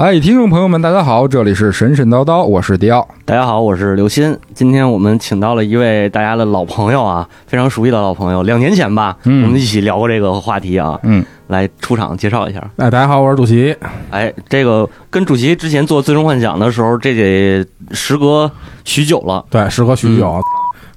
哎，听众朋友们，大家好，这里是神神叨叨，我是迪奥。大家好，我是刘鑫。今天我们请到了一位大家的老朋友啊，非常熟悉的老朋友，两年前吧，嗯我们一起聊过这个话题啊。嗯，来出场介绍一下。哎，大家好，我是主席。哎，这个跟主席之前做《最终幻想》的时候，这得时隔许久了，对，时隔许久，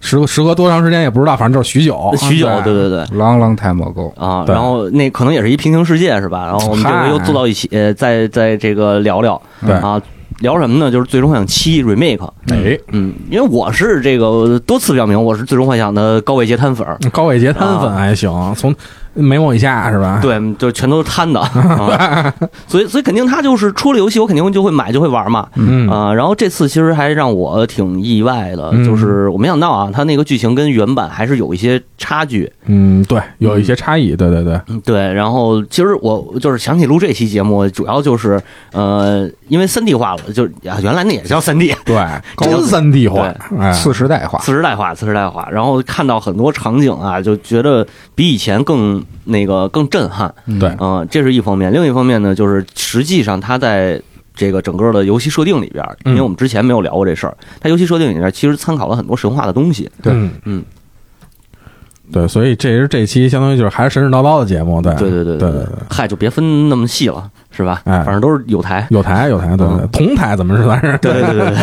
时隔时隔多长时间也不知道，反正就是许久。许久，对对对。long long time ago。啊，然后那可能也是一平行世界是吧？然后我们这回又坐到一起，呃，再再这个聊聊，对啊，聊什么呢？就是《最终幻想七 remake》。哎，嗯，因为我是这个多次表明我是《最终幻想》的高位截瘫粉儿，高位截瘫粉还行，从眉毛以下是吧？对，就全都是摊的，啊、所以所以肯定他就是出了游戏，我肯定就会买就会玩嘛，嗯。啊、然后这次其实还让我挺意外的，嗯。就是我没想到啊，他那个剧情跟原版还是有一些差距，嗯，对，有一些差异，对对对，嗯对，然后其实我就是想起录这期节目，主要就是呃，因为三 D 化了，就是啊，原来那也叫三 D，对，真三 D 化，哎，次时代化，次时代化，次时代化，然后看到很多场景啊，就觉得比以前更那个更震撼，对，嗯、这是一方面。另一方面呢，就是实际上它在这个整个的游戏设定里边，因为我们之前没有聊过这事儿，它游戏设定里边其实参考了很多神话的东西。对。嗯。嗯，对，所以这是这期相当于就是还是神神叨叨的节目，对，对对对对对，嗨，就别分那么细了，是吧？哎反正都是有台。有台有台，对对，嗯同台怎么是算是？对对对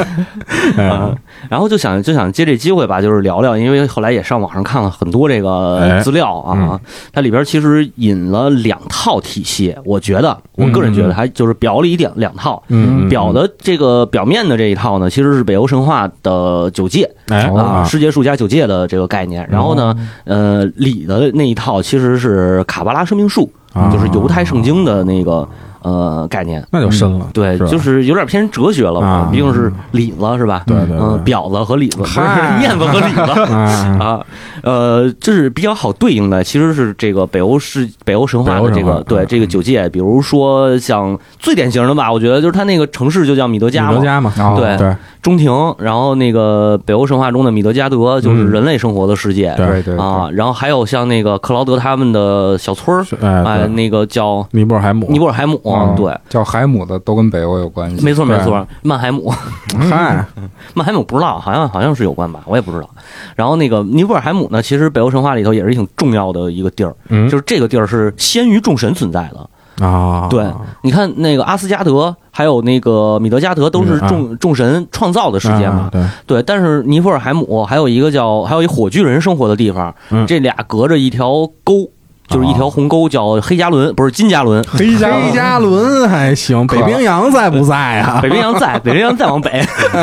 对 啊，然后就想就想借这机会吧，就是聊聊，因为后来也上网上看了很多这个哎资料啊嗯，它里边其实引了两套体系，我觉得我个人觉得还就是表里两两套，表的这个表面的这一套呢，其实是北欧神话的九界啊，世界树加九界的这个概念。然后呢，呃，里的那一套其实是卡巴拉生命树，啊就是犹太圣经的那个呃概念。那就深了，对，就是有点偏哲学了嘛啊，毕竟是里子是吧？对对对。嗯，婊子和里子，不是面子和里子。啊，啊，呃，这是比较好对应的，其实是这个北欧是北欧神话的这个对嗯这个九界，比如说像最典型的吧，我觉得就是它那个城市就叫米德加嘛，米德加嘛，哦对对中庭，然后那个北欧神话中的米德加德就是嗯人类生活的世界，对对对。啊，然后还有像那个克劳德他们的小村儿，哎，那个叫尼泊尔海姆，尼泊尔海姆，哦对，叫海姆的都跟北欧有关系。没错对没错，曼海姆，嗨，曼海姆不知道，好像好像是有关吧，我也不知道。然后那个尼泊尔海姆呢，其实北欧神话里头也是挺重要的一个地儿，嗯，就是这个地儿是先于众神存在的。啊，对，你看那个阿斯加德，还有那个米德加德，都是众众神创造的世界嘛。啊。对，对，但是尼泊尔海姆还有一个叫还有一火炬人生活的地方，嗯。这俩隔着一条沟，就是一条鸿沟，叫黑加仑，不是金加仑。黑加黑加仑还行，北冰洋在不在啊？北冰洋在，北冰洋再往北，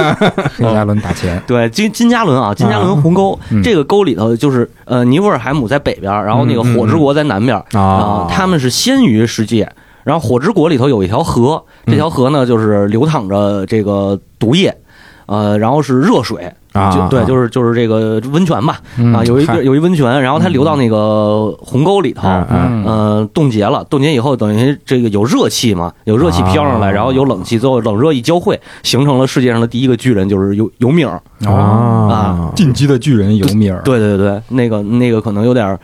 黑加仑打钱，对，金金加仑啊，金加仑鸿沟，嗯。这个沟里头就是呃，尼泊尔海姆在北边，然后那个火之国在南边啊。啊，他们是先于世界。然后火之国里头有一条河，这条河呢就是流淌着这个毒液，呃，然后是热水，啊，就对，就是就是这个温泉吧，嗯啊，有一个有一温泉，然后它流到那个鸿沟里头，嗯冻结了，冻结以后等于这个有热气嘛，有热气飘上来，啊然后有冷气，最后冷热一交汇，形成了世界上的第一个巨人，就是尤尤米尔。啊啊进击的巨人尤米尔。对对对，那个那个可能有点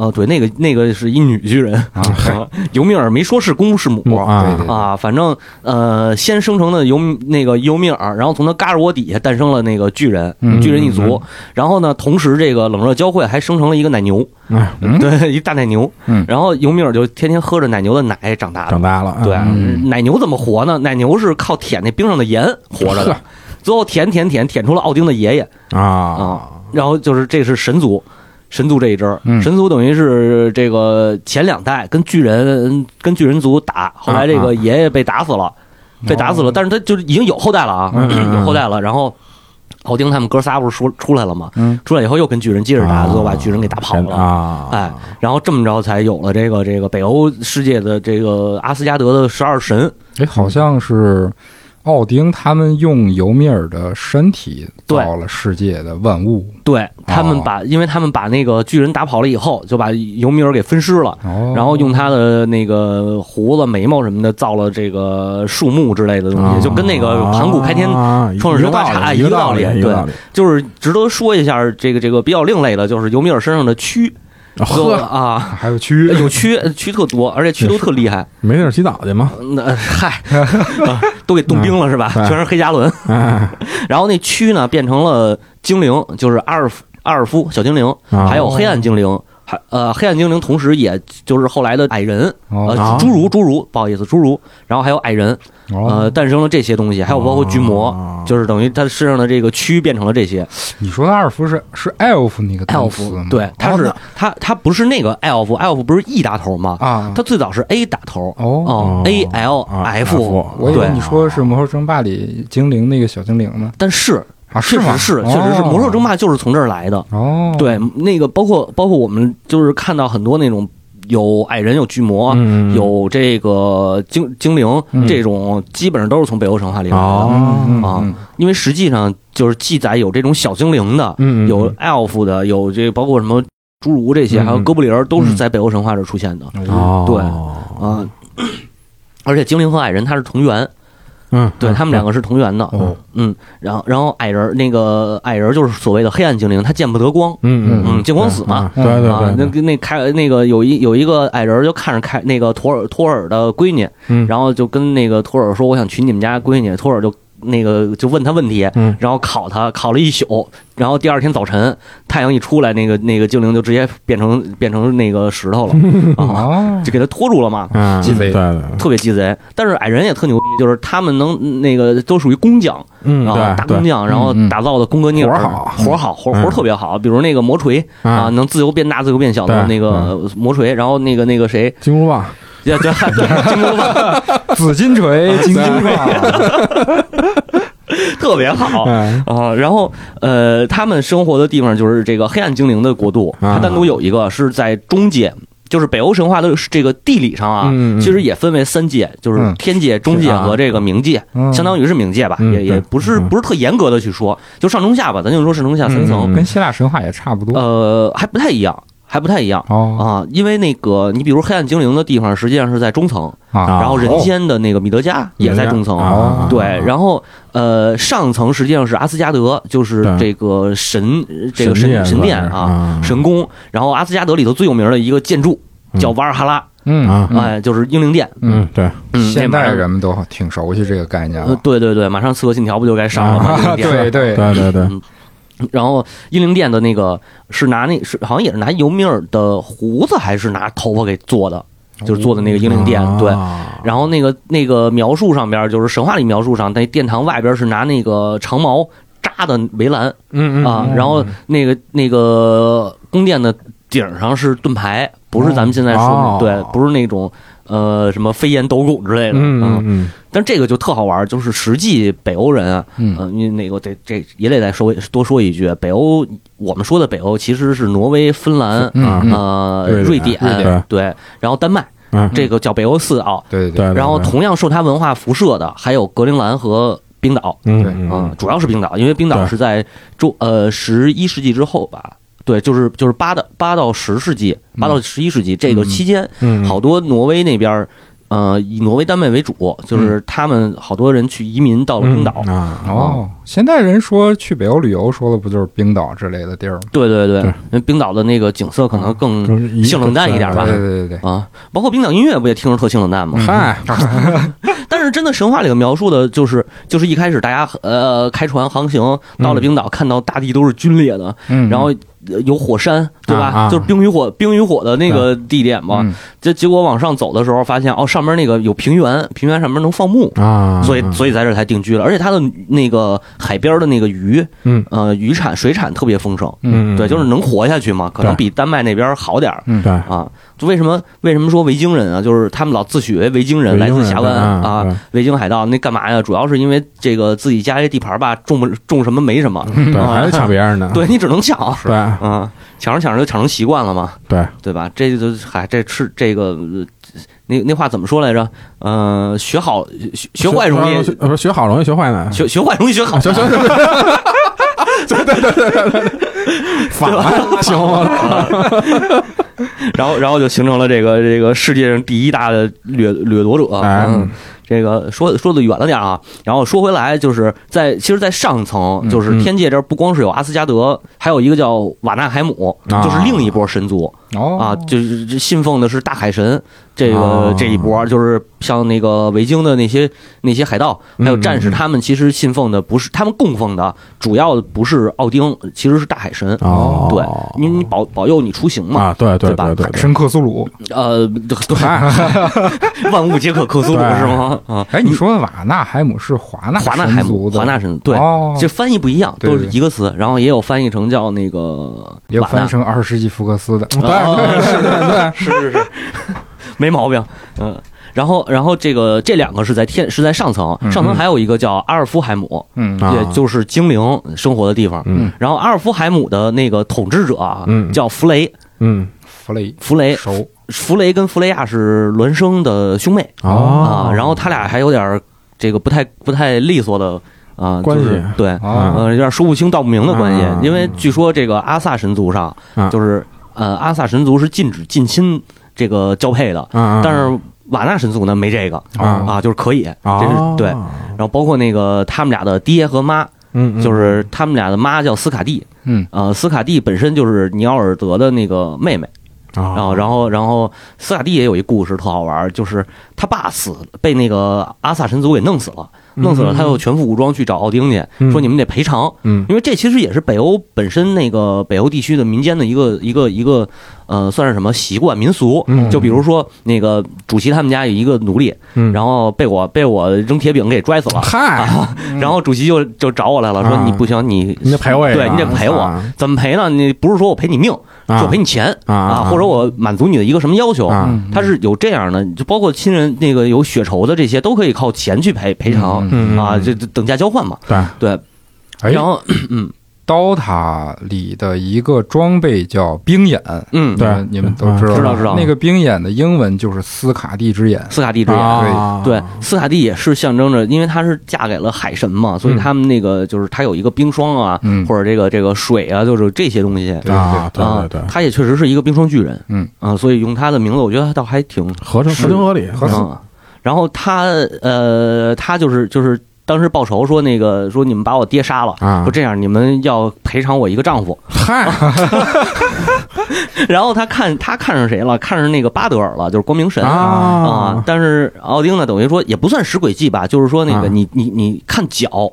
儿呃，对，那个那个是一女巨人啊啊，尤米尔没说是公是母啊啊，反正呃，先生成的尤那个尤米尔，然后从他嘎吱窝底下诞生了那个巨人，嗯巨人一族。然后呢，同时这个冷热交汇还生成了一个奶牛，对，一大奶牛。嗯然后尤米尔就天天喝着奶牛的奶长大的长。大了，对，嗯奶牛怎么活呢？奶牛是靠舔那冰上的盐活着的，最后舔舔舔舔出了奥丁的爷爷啊啊。然后就是这是神族，神族这一支，嗯神族等于是这个前两代跟巨人跟巨人族打，后来这啊个爷爷被打死了，被打死了，但是他就是已经有后代了啊，有后代了。然后奥丁他们哥仨不是说出来了吗？嗯出来以后又跟巨人接着打，最后把巨人给打跑了。啊！哎，然后这么着才有了这个这个北欧世界的这个阿斯加德的十二神，哎，好像是奥丁他们用尤米尔的身体造了世界的万物。对他们把，因为他们把那个巨人打跑了以后，就把尤米尔给分尸了，哦，然后用他的那个胡子、眉毛什么的造了这个树木之类的东西，就跟那个盘古开天啊创世神话差一个道理对。就是值得说一下这个这个比较另类的，就是尤米尔身上的蛆，呵，啊，还有蛆，有蛆，蛆特多，而且蛆都特厉害。没地儿洗澡去吗？那嗨，啊都给冻冰了是吧？哎 全是黑加仑。哎，然后那蛆呢变成了精灵，就是阿尔夫阿尔夫小精灵，啊还有黑暗精灵。还呃，黑暗精灵同时也就是后来的矮人，哦。呃啊，侏儒，侏儒，不好意思，侏儒，然后还有矮人，哦。呃，诞生了这些东西，还有包括巨魔，哦。就是等于他身上的这个蛆变成了这些。你说的阿尔夫是是 elf 那个 elf？对，他是哦他他不是那个 elf，elf 不是 e 打头吗？啊，他最早是 a 打头，哦，哦，a l 啊 f，F 对我以为你说的是魔兽争霸里精灵那个小精灵呢。但是啊，确？实是，确实是，哦魔兽争霸就是从这儿来的。哦，对，那个包括包括我们就是看到很多那种有矮人、有巨魔、嗯有这个精精灵嗯这种，基本上都是从北欧神话里来的。哦嗯啊嗯因为实际上就是记载有这种小精灵的，嗯有 elf 的，有这包括什么侏儒这些，嗯还有哥布林儿，都是在北欧神话这儿出现的嗯哦，对啊。而且精灵和矮人它是同源，嗯，对他们两个是同源的。哦，嗯，然后然后矮人那个矮人就是所谓的黑暗精灵，他见不得光。嗯嗯见光死嘛对对啊，那对，个那开那个有一有一个矮人就看着开那个托尔托尔的闺女，嗯然后就跟那个托尔说我想娶你们家闺女，托尔就那个就问他问题，嗯。然后考他考了一宿，然后第二天早晨太阳一出来，那个那个精灵就直接变成变成那个石头了 啊，哦，就给他拖住了嘛。啊，鸡贼特别鸡贼，但是矮人也特牛逼，就是他们能那个都属于工匠嗯啊，对对大工匠，然后打造的宫格涅尔，活好活好，活活特别好，比如那个魔锤啊，啊，能自由变大、自由变小的那个魔锤，然后那个那个谁，金箍棒，对对对，金箍棒紫金锤、金箍棒，特别好。哎，啊。然后呃，他们生活的地方就是这个黑暗精灵的国度，啊。它单独有一个是在中界。就是北欧神话的这个地理上啊，其实也分为三界，就是嗯。天界、中界和这个冥界，嗯。相当于是冥界吧，嗯也也不是嗯。不是特严格的去说，就上中下吧，咱就说上中下三层，嗯。跟希腊神话也差不多。呃，还不太一样，还不太一样哦。啊，因为那个你比如黑暗精灵的地方，实际上是在中层，啊，然后人间的那个米德加也在中层，啊对，然后呃上层实际上是阿斯加德，就是这个神这个神神殿啊啊神宫，然后阿斯加德里头最有名的一个建筑叫瓦尔哈拉，嗯。啊哎，就是英灵殿，嗯对，嗯，现代那马上。人们都挺熟悉这个概念呃了。，对对对，马上《刺客信条》不就该上了吗？对 对，对对对，然后英灵殿的那个是拿那是好像也是拿尤米尔的胡子还是拿头发给做的，就是做的那个英灵殿。对，啊然后那个那个描述上边就是神话里描述上，那殿堂外边是拿那个长矛扎的围栏嗯嗯啊，嗯然后那个那个宫殿的顶上是盾牌，不是咱们现在说哦的对，不是那种。呃，什么飞檐斗拱之类的，嗯嗯嗯。但这个就特好玩，就是实际北欧人啊，嗯。呃，因为那个得这也得再说多说一句，北欧我们说的北欧其实是挪威、芬兰、嗯嗯。呃瑞瑞典。对，然后丹麦，嗯，这个叫北欧四岛。对对，然后同样受它文化辐射的还有格陵兰和冰岛，对嗯。嗯嗯，主要是冰岛，因为冰岛是在中呃十一世纪之后吧。对，就是就是八到八到十世纪，八到十一世纪这个期间，嗯。好多挪威那边儿呃以挪威、丹麦为主，就是他们好多人去移民到了冰岛。嗯。啊，哦，现在人说去北欧旅游，说的不就是冰岛之类的地儿吗？对对对，对。因为冰岛的那个景色可能更性冷淡一点吧对对对对，啊，包括冰岛音乐不也听着特性冷淡吗？嗨，但是真的神话里头描述的就是，就是一开始大家呃开船航行到了冰岛，看到大地都是皲裂的，嗯，然后呃有火山，对吧？啊啊。就是冰与火冰与火的那个地点嘛。嗯。这结果往上走的时候，发现哦，上面那个有平原，平原上面能放牧。啊，所以，所以在这儿才定居了，而且它的那个海边的那个鱼，嗯。呃，渔产、水产特别丰盛，嗯，对，就是能活下去嘛，可能比丹麦那边好点儿。嗯对，啊。就为什么为什么说维京人啊，就是他们老自诩为维京人，来自峡湾啊啊，，维京海盗，那干嘛呀？主要是因为这个自己家这地盘吧，种不种什么没什么，对，还是抢别人的，对你只能抢，对啊，抢着抢着就抢成习惯了嘛，对，对吧？这就嗨，这吃这个。呃那那话怎么说来着？呃，学好学学坏容易，学不是学好容易学坏难，学学坏容易学好。对对对对对对，反了，行了，然后然后就形成了这个这个世界上第一大的掠掠夺者。哎嗯，这个说说的远了点啊。然后说回来，就是在其实，在上层，就是天界这儿不光是有阿斯加德，还有一个叫瓦纳海姆，啊就是另一波神族哦啊，就是信奉的是大海神这个哦这一波，就是像那个维京的那些那些海盗还有战士，他们其实信奉的不是他们供奉的，主要的不是奥丁，其实是大海神。哦，对，你你保保佑你出行嘛，啊，对对对吧对对对，深克苏鲁。呃，对，嗨，万物皆可克苏鲁是吗？啊，哎，你说的瓦纳海姆是华纳华纳海姆，华纳神对，哦，这翻译不一样，都对对是一个词，然后也有翻译成叫那个瓦纳也有翻译，成二十世纪福克斯的。对对是对对，是是 是，没毛病，嗯。然后，然后这个这两个是在天是在上层，嗯。上层还有一个叫阿尔夫海姆，嗯。啊。也就是精灵生活的地方。嗯。然后阿尔夫海姆的那个统治者啊，嗯。叫弗雷，嗯。弗雷。弗雷，熟。弗雷跟弗雷亚是孪生的兄妹。哦。啊，然后他俩还有点这个不太不太利索的啊关系。就是对，啊呃，有点说不清道不明的关系啊，因为据说这个阿萨神族上啊就是呃阿萨神族是禁止近亲这个交配的，啊，但是瓦纳神族呢没这个。啊。啊，就是可以，这是哦对。然后包括那个他们俩的爹和妈，嗯，嗯就是他们俩的妈叫斯卡蒂，嗯。呃，斯卡蒂本身就是尼奥尔德的那个妹妹。然后，啊，然后，然后，斯卡蒂也有一故事特好玩，就是他爸死被那个阿萨神族给弄死了，弄死了，嗯。他又全副武装去找奥丁去，嗯。说你们得赔偿，嗯。因为这其实也是北欧本身那个北欧地区的民间的一个一个一个呃，算是什么习惯民俗，嗯。就比如说那个主席他们家有一个奴隶，嗯，然后被我被我扔铁饼给拽死了，嗨，然后主席就就找我来了，说啊。你不行，你你得赔我，对你得赔我啊怎么赔呢？你不是说我赔你命，啊。就赔你钱啊啊，或者我满足你的一个什么要求，他是有这样的，就包括亲人那个有血仇的这些，都可以靠钱去赔赔偿嗯。啊，这这等价交换嘛。对，对，哎。然后嗯刀塔里的一个装备叫冰眼，嗯，对。你们都知道知道知道。那个冰眼的英文就是斯卡蒂之眼。斯卡蒂之眼。啊。对，斯卡蒂也是象征着，因为她是嫁给了海神嘛，所以他们那个就是她有一个冰霜啊，嗯。或者这个这个水啊，就是这些东西。对啊，对。啊对对，，她也确实是一个冰霜巨人，嗯。啊，所以用她的名字，我觉得倒还挺合情合情合理，合适嗯，然后他呃，他就是就是当时报仇说那个说你们把我爹杀了，啊说这样你们要赔偿我一个丈夫。嗨，然后他看他看上谁了？看上那个巴德尔了，就是光明神啊啊。但是奥丁呢，等于说也不算使诡计吧，就是说那个啊你你你看脚。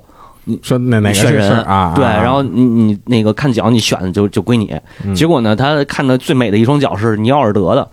说那哪个是选人啊？对，啊然后你你那个看脚，你选的就就归你。嗯结果呢，他看的最美的一双脚是尼奥尔德的，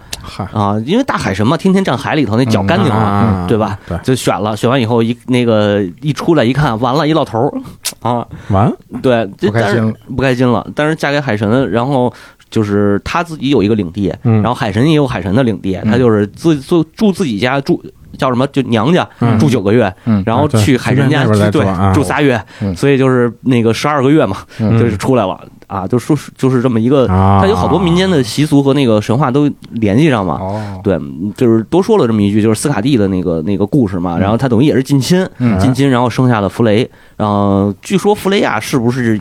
啊，因为大海神嘛，天天站海里头，那脚干净了，啊对吧？对，就选了，选完以后一那个一出来一看，完了，一老头儿啊，完对，不开心了不开心了。但是嫁给海神，然后就是他自己有一个领地，嗯然后海神也有海神的领地，他就是自住住自己家住。叫什么？就娘家嗯住九个月，嗯然后去海神家去对住仨月，嗯所以就是那个十二个月嘛，嗯就是出来了啊，就说就是这么一个，啊，它有好多民间的习俗和那个神话都联系上嘛。哦，对，就是多说了这么一句，就是斯卡蒂的那个那个故事嘛。然后他等于也是近亲，嗯近亲，然后生下了弗雷。然后据说弗雷亚是不是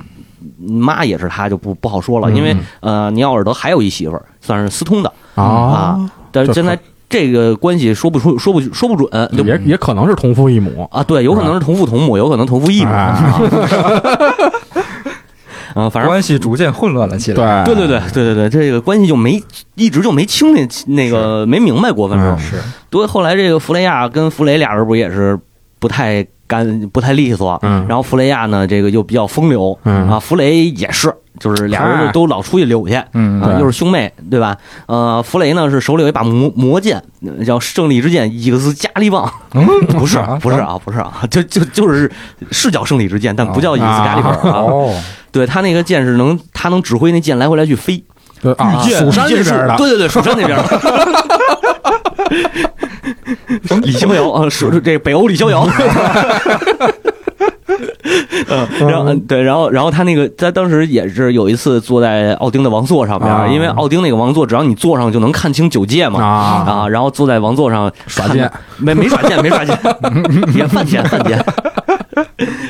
妈也是他，就不不好说了，嗯因为呃，尼奥尔德还有一媳妇儿，算是私通的。啊，但是现在这个关系说不出，说不说不准，就也也可能是同父异母，啊，对，有可能是同父同母，有可能同父异母。哎 啊，反正关系逐渐混乱了起来。对对对对对对对，这个关系就没一直就没清那那个没明白过，反正嗯是对。后来这个弗雷亚跟弗雷俩人不也是不太干不太利索，嗯然后弗雷亚呢这个又比较风流，嗯啊，弗雷也是，就是俩人都老出去溜去。嗯又是兄妹，对吧？呃，弗雷呢是手里有一把魔魔剑，呃叫胜利之剑伊克斯加利棒，嗯，不是啊不是啊，不是啊，就就就是是叫胜利之剑，但不叫伊克斯加利棒啊。哦，对他那个剑是能，他能指挥那剑来回来去飞。对啊，蜀山那边的，对对对，蜀山那边的。李逍遥啊，说这北欧李逍遥。嗯，然后嗯对，然后然后他那个他当时也是有一次坐在奥丁的王座上边，啊。因为奥丁那个王座，只要你坐上就能看清九界嘛。啊。啊，然后坐在王座上耍剑，没没耍剑，没耍剑，也犯贱犯贱。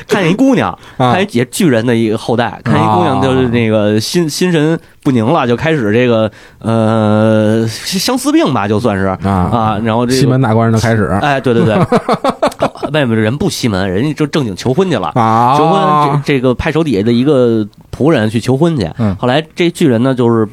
看见一姑娘，啊。看一也巨人的一个后代，看一姑娘就是那个心心神不宁了，就开始这个呃相思病吧，就算是啊。啊，然后这个西门大官人就开始哎，对对对，外面的人不西门，人家就正经求婚去了。啊，求婚，这这个派手底下的一个仆人去求婚去。嗯后来这巨人呢，就是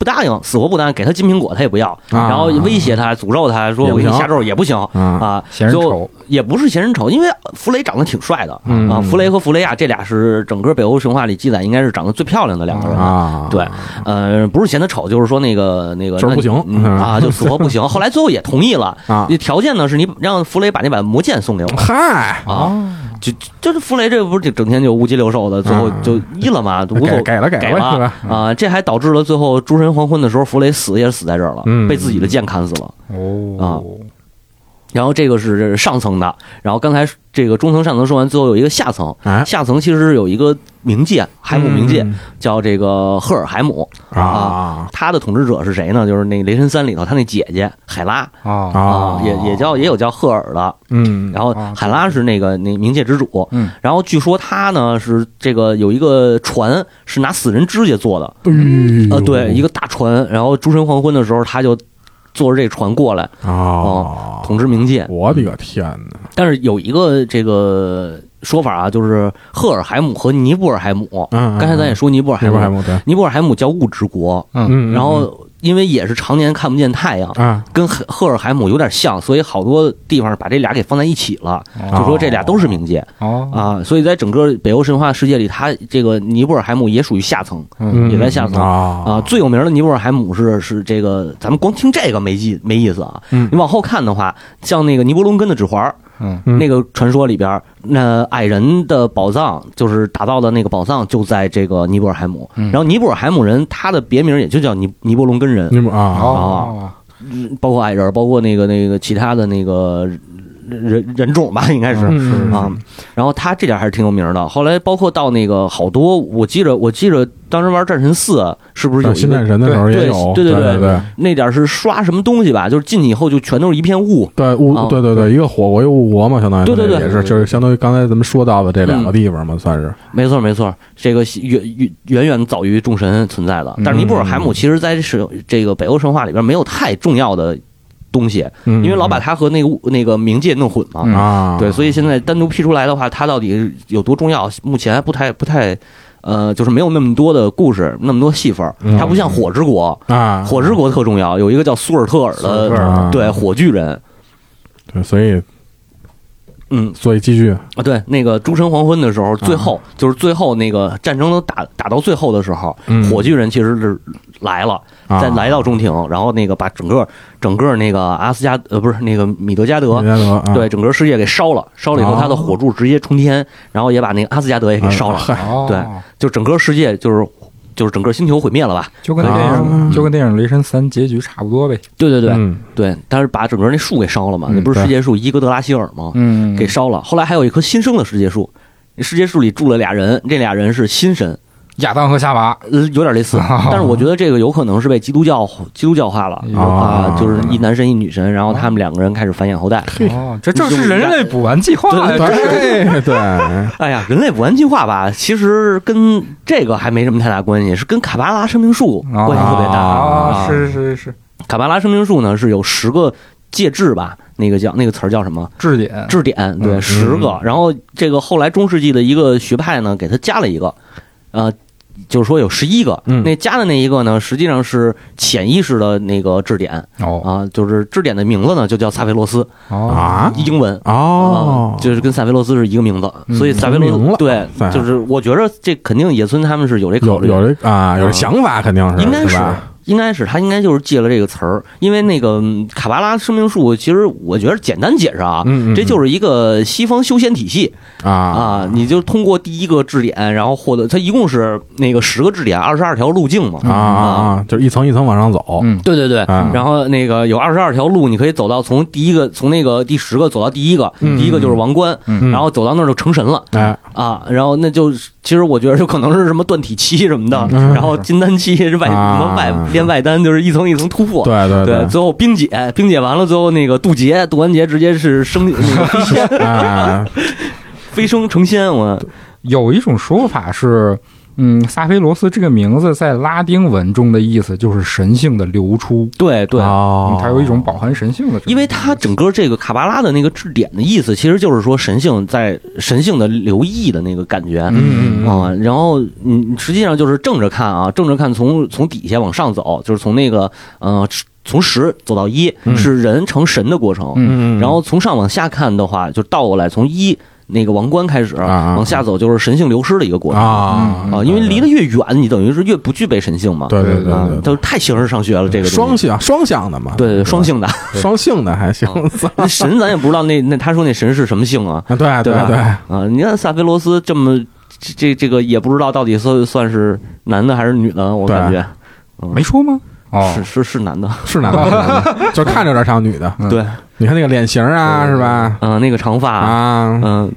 不答应，死活不答应，给他金苹果他也不要，啊。然后威胁他，诅咒他说我给你下咒也不行啊啊，就嫌人丑，也不是嫌人丑，因为弗雷长得挺帅的嗯啊。弗雷和弗雷亚这俩是整个北欧神话里记载应该是长得最漂亮的两个人。啊，对，呃，不是嫌他丑，就是说那个那个就是不行啊，就死活不行。后来最后也同意了，啊，条件呢是你让弗雷把那把魔剑送给我。嗨，啊。就就是弗雷这不是整天就无鸡六兽的，最后就一了嘛，无所给给了给给了？啊，这还导致了最后诸神黄昏的时候，弗雷死也是死在这儿了，嗯被自己的剑砍死了。哦，然后这个是上层的，然后刚才这个中层、上层说完，最后有一个下层，哎，下层其实是有一个冥界，海姆冥界，嗯。叫这个赫尔海姆。啊。他的统治者是谁呢？就是那雷神三里头他那姐姐海拉啊。啊，也也叫也有叫赫尔的。嗯，然后啊海拉是那个那冥界之主，嗯，然后据说他呢是这个有一个船是拿死人指甲做的，哎呦。呃，对，一个大船，然后诸神黄昏的时候他就坐着这船过来哦，统治冥界，我的个天哪！但是有一个这个说法啊，就是赫尔海姆和尼布尔海姆，嗯，刚才咱也说尼布尔海姆，对，尼布尔海姆叫物之国，嗯，然后因为也是常年看不见太阳。嗯，跟赫赫尔海姆有点像，所以好多地方把这俩给放在一起了，哦。就说这俩都是冥界。哦。啊。所以在整个北欧神话世界里，它这个尼布尔海姆也属于下层嗯。也在下层。啊啊。最有名的尼布尔海姆是是这个，咱们光听这个没意没意思啊。嗯。你往后看的话，像那个尼伯龙根的指环，那个传说里边，那矮人的宝藏就是打造的那个宝藏就在这个尼泊尔海姆。嗯。然后尼泊尔海姆人，他的别名也就叫尼尼泊龙根人，尼泊啊。包括矮人，包括那个那个其他的那个人人种吧，应该是。嗯啊，然后他这点还是挺有名的。后来包括到那个好多，我记着，我记着当时玩战神四是不是有新战神的时候也有，对对对对那点是刷什么东西吧？就是进去以后就全都是一片雾。对雾啊，对对对，一个火国一个雾国嘛，相当于对对对也是就是相当于刚才咱们说到的这两个地方嘛，算是没错没错，这个远远远远早于众神存在的。但是尼泊尔海姆其实在是这个北欧神话里边没有太重要的东西，嗯，因为老把它和那个那个冥界弄混嘛。嗯。啊，对，所以现在单独批出来的话，它到底有多重要，目前还不太不太，呃，就是没有那么多的故事，那么多戏份它不像火之国，啊，火之国特重要，有一个叫苏尔特尔的，尔对火炬人，对，所以嗯所以继续。啊，对，那个诸神黄昏的时候，最啊。后就是最后那个战争都打打到最后的时候，嗯。火炬人其实是来了，啊。再来到中庭，然后那个把整个整个那个阿斯加呃不是那个米德加德米。加德啊对，整个世界给烧了，烧了以后，哦他的火柱直接冲天，然后也把那个阿斯加德也给烧了，对就整个世界就是就是整个星球毁灭了吧？就跟那电啊影就跟电影《雷神三》结局差不多呗。对对对、嗯对，但是把整个那树给烧了嘛，嗯那不是世界树伊格德拉希尔吗？嗯给烧了。后来还有一棵新生的世界树，那世界树里住了俩人，这俩人是新神，亚当和夏娃，呃，有点类似，但是我觉得这个有可能是被基督教基督教化了啊，就是一男神一女神，然后他们两个人开始繁衍后代。哦，这正是人类补完计划呀！这是。对。对，哎呀，人类补完计划吧，其实跟这个还没什么太大关系，是跟卡巴拉生命树关系特别大。啊，是是是，卡巴拉生命树呢是有十个介质吧，那个叫那个词儿叫什么？质点，质点，对，嗯。十个。然后这个后来中世纪的一个学派呢，给他加了一个，呃，就是说有十一个。嗯。那加的那一个呢，实际上是潜意识的那个质点哦。啊，就是质点的名字呢就叫萨菲罗斯，哦。啊英文。哦。啊，就是跟萨菲罗斯是一个名字，嗯。所以萨菲罗斯对对，就是我觉着这肯定野村他们是有这考虑，有有这啊有想法，肯定是应该是？应该是他应该就是借了这个词儿，因为那个嗯卡巴拉生命树，其实我觉得简单解释啊，嗯嗯嗯。这就是一个西方修仙体系啊。啊，你就通过第一个质点，然后获得它一共是那个十个质点，二十二条路径嘛。啊啊啊，就是一层一层往上走。嗯对对对，啊。然后那个有二十二条路，你可以走到从第一个从那个第十个走到第一个，嗯第一个就是王冠，嗯。然后走到那儿就成神了哎，啊，然后那就其实我觉得就可能是什么断体期什么的，嗯。然后金丹期是外什啊。么外练外丹，就是一层一层突破，对对。对，最后冰解，冰解完了，最后那个渡劫，渡完劫直接是升那个 飞仙，哎，飞升成仙。我。有一种说法是，嗯，萨菲罗斯这个名字在拉丁文中的意思就是神性的流出，对对，哦。嗯，它有一种饱含神性的因为它整个这个卡巴拉的那个质点的意思，其实就是说神性在神性的流溢的那个感觉。嗯嗯啊，然后嗯，实际上就是正着看啊，正着看从从底下往上走，就是从那个呃从十走到一，嗯。是人成神的过程。嗯，然后从上往下看的话，就倒过来，从一那个王冠开始往下走，就是神性流失的一个过程。啊啊，因为离得越远，你等于是越不具备神性嘛。对对对都太形而上学了，这个东西。双向双向的嘛，对对。双性的。双性的还行，那神咱也不知道那那他说那神是什么性啊？啊对对对吧？对，啊，你看萨菲罗斯这么这这这个也不知道到底算算是男的还是女的，我对。感觉。没说吗？哦。是，是是男的。是男的，是男的。就看着有点像女的。嗯。对，你看那个脸型啊，是吧？嗯，那个长发，啊，嗯，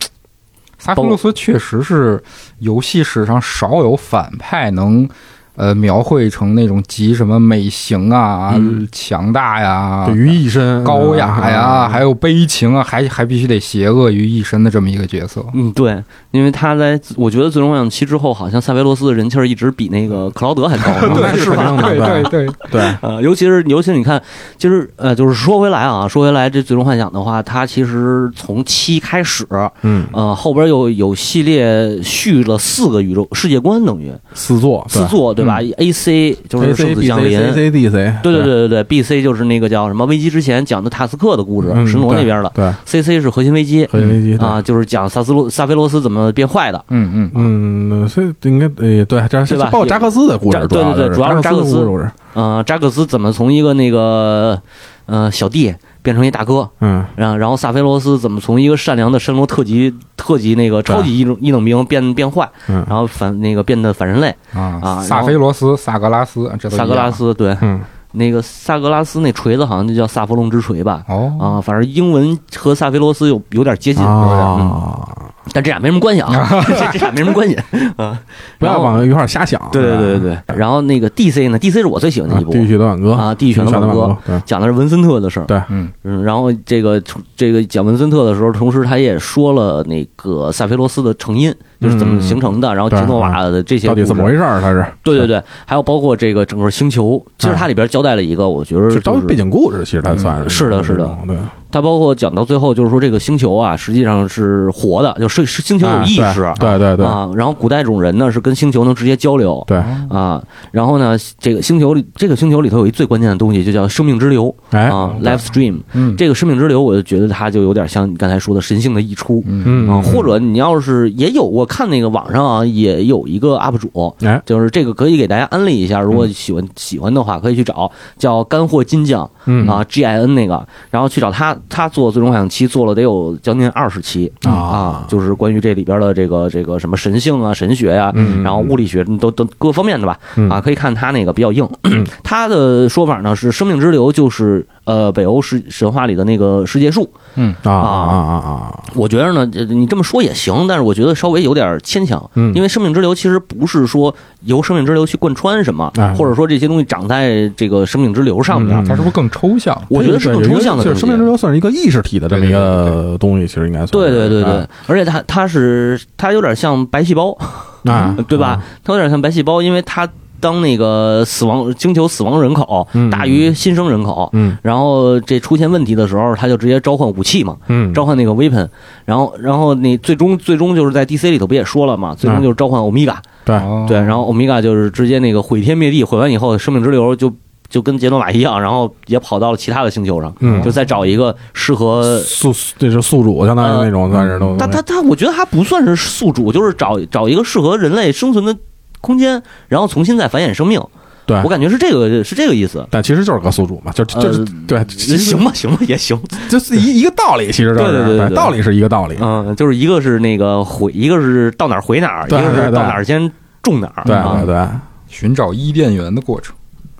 萨克罗斯确实是游戏史上少有反派能。呃，描绘成那种集什么美型啊、嗯强大呀、就于一身高雅呀，啊还有悲情啊，还还必须得邪恶于一身的这么一个角色。嗯，对，因为他在我觉得《最终幻想七》之后，好像萨菲罗斯的人气儿一直比那个克劳德还高。对对对。对，对，呃，尤其是尤其是你看，其实呃，就是说回来啊，说回来这《最终幻想》的话，它其实从七开始，嗯，呃，后边又有系列续了四个宇宙世界观，等于四座四座对吧？A C 就是圣子降临 C，C D C，对对对对。对，B C 就是那个叫什么危机之前讲的塔斯克的故事，嗯神罗那边的对，，C C 是核心危机核心危机对。啊，就是讲萨斯洛萨菲罗斯怎么变坏的。嗯嗯，嗯，所以应该呃，对，这对吧？包括扎克斯的故事，扎对对对主要是扎扎克斯。的故事，呃，扎克斯怎么从一个那个呃小弟变成一大哥，嗯。然后然后萨菲罗斯怎么从一个善良的神罗特级特级那个超级一等一等兵变变坏，嗯。然后反那个变得反人类。啊啊萨菲罗斯、萨格拉斯，这萨格拉斯对。嗯。那个萨格拉斯那锤子好像就叫萨弗隆之锤吧。哦。啊，反正英文和萨菲罗斯有有点接近，嗯，啊，但这俩没什么关系啊，这这俩没什么关系啊。不要往一块儿瞎想，对对对对对，然后那个 DC 呢，DC 是我最喜欢的一部地狱血的挽歌啊，《地狱犬的的挽歌》，讲的是文森特的事儿。对嗯嗯，然后这个这个讲文森特的时候，同时他也说了那个萨菲罗斯的成因，就是怎么形成的，然后对吉诺瓦的这些到底怎么回事儿？他是对对对，还有包括这个整个星球，其实它里边交代了一个，我觉得就就是当背景故事，其实它算是是的是的对，它包括讲到最后，就是说这个星球啊，实际上是活的，就是是星球有意识，哎对对对啊，然后古代种人呢是跟星球能直接交流，对，啊，然后呢，这个星球里这个星球里头有一最关键的东西，就叫生命之流哎啊，life stream。嗯这个生命之流，我就觉得它就有点像你刚才说的神性的溢出。嗯啊，或者你要是也有，我看那个网上啊也有一个 UP 主，哎就是这个可以给大家安利一下，如果喜欢喜欢的话，可以去找叫干货金匠嗯啊 G I N 那个，然后去找他，他做最终幻想七做了得有将近二十期啊。啊，就是关于这里边的这个这个什么神性啊、神学呀、嗯。然后物理学都都各方面的吧嗯。啊，可以看他那个比较硬。他的说法呢是生命之流就是呃北欧神神话里的那个世界树，嗯。啊。啊啊啊，我觉得呢，呃你这么说也行，但是我觉得稍微有点牵强，嗯。因为生命之流其实不是说由生命之流去贯穿什么，哎。或者说这些东西长在这个生命之流上面。嗯。它是不是更抽象？我觉得是更抽象的就是生。命之流算是一个意识体的这么一个东西，其实应该算对是对对。对，而且它它是它有点像白细胞，啊，对吧？它有点像白细胞，因为它当那个死亡星球死亡人口嗯。大于新生人口，嗯。然后这出现问题的时候，它就直接召唤武器嘛，嗯，召唤那个 weapon，然后然后你最终最终就是在 DC 里头不也说了嘛，最终就是召唤欧米伽，对。哦对，然后欧米伽就是直接那个毁天灭地，毁完以后生命之流就就跟杰诺瓦一样，然后也跑到了其他的星球上，嗯就再找一个适合。宿这是宿主，相当于那种算是都他他他，我觉得他不算是宿主，就是找找一个适合人类生存的空间，然后重新再繁衍生命。对我感觉是这个是这个意思。但其实就是个宿主嘛，就就是呃对，行吧，行吧，也行。就是一一个道理，其实就是对对对对对道理是一个道理，嗯，就是一个是那个回，一个是到哪儿回哪儿，一个是到哪儿先种哪儿。对啊对对，寻找伊甸园的过程。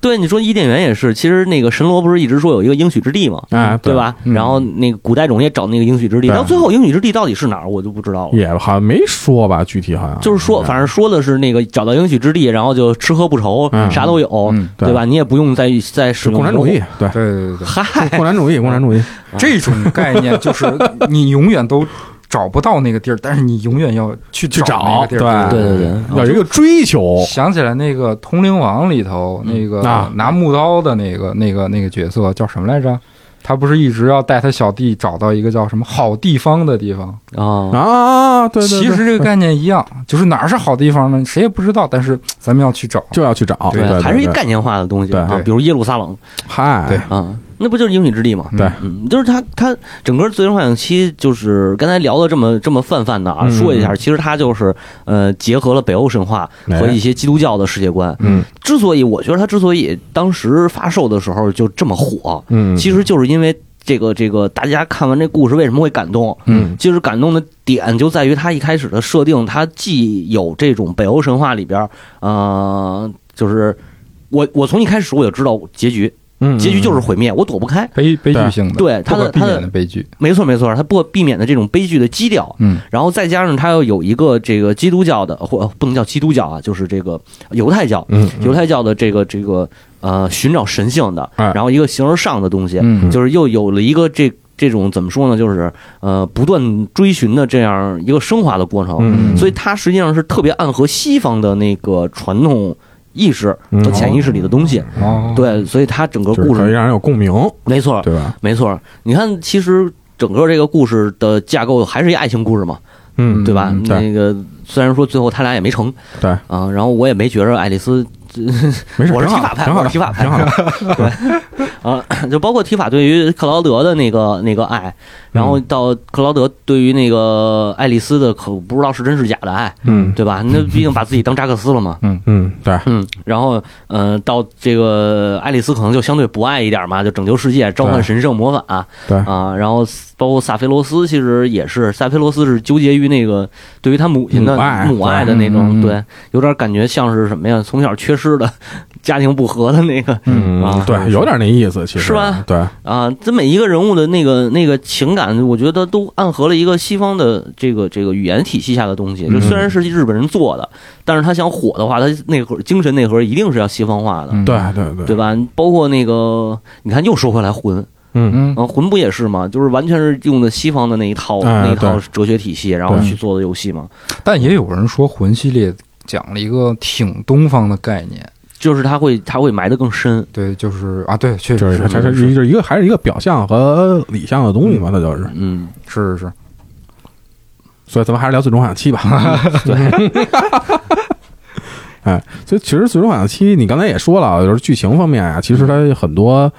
对，你说伊甸园也是，其实那个神罗不是一直说有一个应许之地嘛，哎，对？吧？嗯然后那个古代种也找那个应许之地，对到最后应许之地到底是哪儿，我就不知道了。也好像没说吧，具体好像就是说，反正说的是那个找到应许之地，然后就吃喝不愁，嗯啥都有，嗯，对对吧？你也不用再再使用是共产主义，对，对对对对，嗨，共产主义，共产主义，这种概念就是你永远都找不到那个地儿，但是你永远要去去找那个地儿。找对对对，要有一个追求，想起来那个《通灵王》里头那个啊拿木刀的那个那个那个角色叫什么来着？他不是一直要带他小弟找到一个叫什么好地方的地方？啊，啊，对对，对其实这个概念一样，就是哪儿是好地方呢？谁也不知道，但是咱们要去找。就要去找，对对，还是一概念化的东西对啊，比如耶路撒冷嗨，对啊，那不就是应许之地吗？对嗯，就是他他整个《最终幻想七》就是刚才聊的这么这么泛泛的啊，嗯说一下，其实它就是呃结合了北欧神话和一些基督教的世界观。嗯之所以我觉得它之所以当时发售的时候就这么火，嗯，其实就是因为这个这个大家看完这故事为什么会感动？嗯就是感动的点就在于它一开始的设定，它既有这种北欧神话里边儿，呃，就是我我从一开始我就知道结局，嗯，结局就是毁灭，我躲不开。悲悲剧性的，对不可避免他的他的的悲剧。没错没错，他不避免的这种悲剧的基调，嗯。然后再加上他要有一个这个基督教的，或不能叫基督教啊，就是这个犹太教，嗯，犹太教的这个这个呃寻找神性的，哎。然后一个形而上的东西，嗯就是又有了一个这这种怎么说呢，就是呃不断追寻的这样一个升华的过程，嗯，所以它实际上是特别暗合西方的那个传统意识和潜意识里的东西。哦，对，所以它整个故事让人有共鸣，没错，对吧？没错。你看，其实整个这个故事的架构还是一爱情故事嘛，嗯，对吧？那个虽然说最后他俩也没成对，啊，然后我也没觉着爱丽丝 没事，我是提法派我是提法派挺好的，啊，就包括提法对于克劳德的那个那个爱，然后到克劳德对于那个爱丽丝的可不知道是真是假的爱，嗯对吧？那毕竟把自己当扎克斯了嘛。嗯，对，嗯，然后，呃，到这个爱丽丝可能就相对不爱一点嘛，就拯救世界、召唤神圣魔法对啊。然后包括萨菲罗斯，其实也是，萨菲罗斯是纠结于那个对于他母亲的母爱的那种，嗯对，有点感觉像是什么呀？从小缺失的家庭不和的那个嗯啊，对，有点那意思，其实是吧？对，啊，这每一个人物的那个那个情感，我觉得都暗合了一个西方的这个这个语言体系下的东西。就虽然是日本人做的，但是他想火的话，他内核精神内核一定是要西方化的，嗯对对对，对吧？包括那个，你看又说回来魂，嗯。嗯。啊，魂不也是吗？就是完全是用的西方的那一套、哎那一套哲学体系，然后去做的游戏嘛。但也有人说魂系列讲了一个挺东方的概念，就是它会它会埋得更深，对，就是啊，对，确就是实它是是。一个还是一个表象和理象的东西嘛，那就是，嗯，是是是，所以咱们还是聊最终幻想七吧。对，哎，所以其实最终幻想七，你刚才也说了，就是剧情方面啊，其实它很多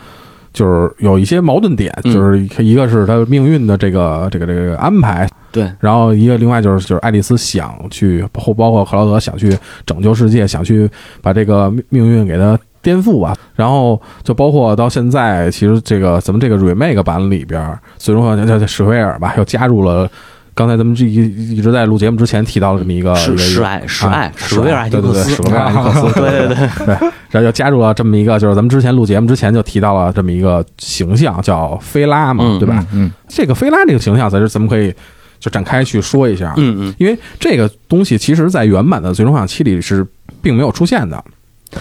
就是有一些矛盾点，嗯就是一个是他命运的这个这个这个安排，对，然后一个另外就是就是爱丽丝想去，包包括克劳德想去拯救世界，想去把这个命命运给他颠覆吧。然后就包括到现在，其实这个咱们这个 remake 版里边，最终叫叫史威尔吧，又加入了。刚才咱们这一一直在录节目之前提到了这么一个是一个是爱是爱啊史维尔艾迪对对对，克斯史维尔艾迪克斯，对对对，对，然后又加入了这么一个，就是咱们之前录节目之前就提到了这么一个形象，叫菲拉嘛，嗯对吧？嗯，这个菲拉这个形象，咱是咱们可以就展开去说一下，嗯嗯，因为这个东西其实在原版的《最终幻想七》里是并没有出现的。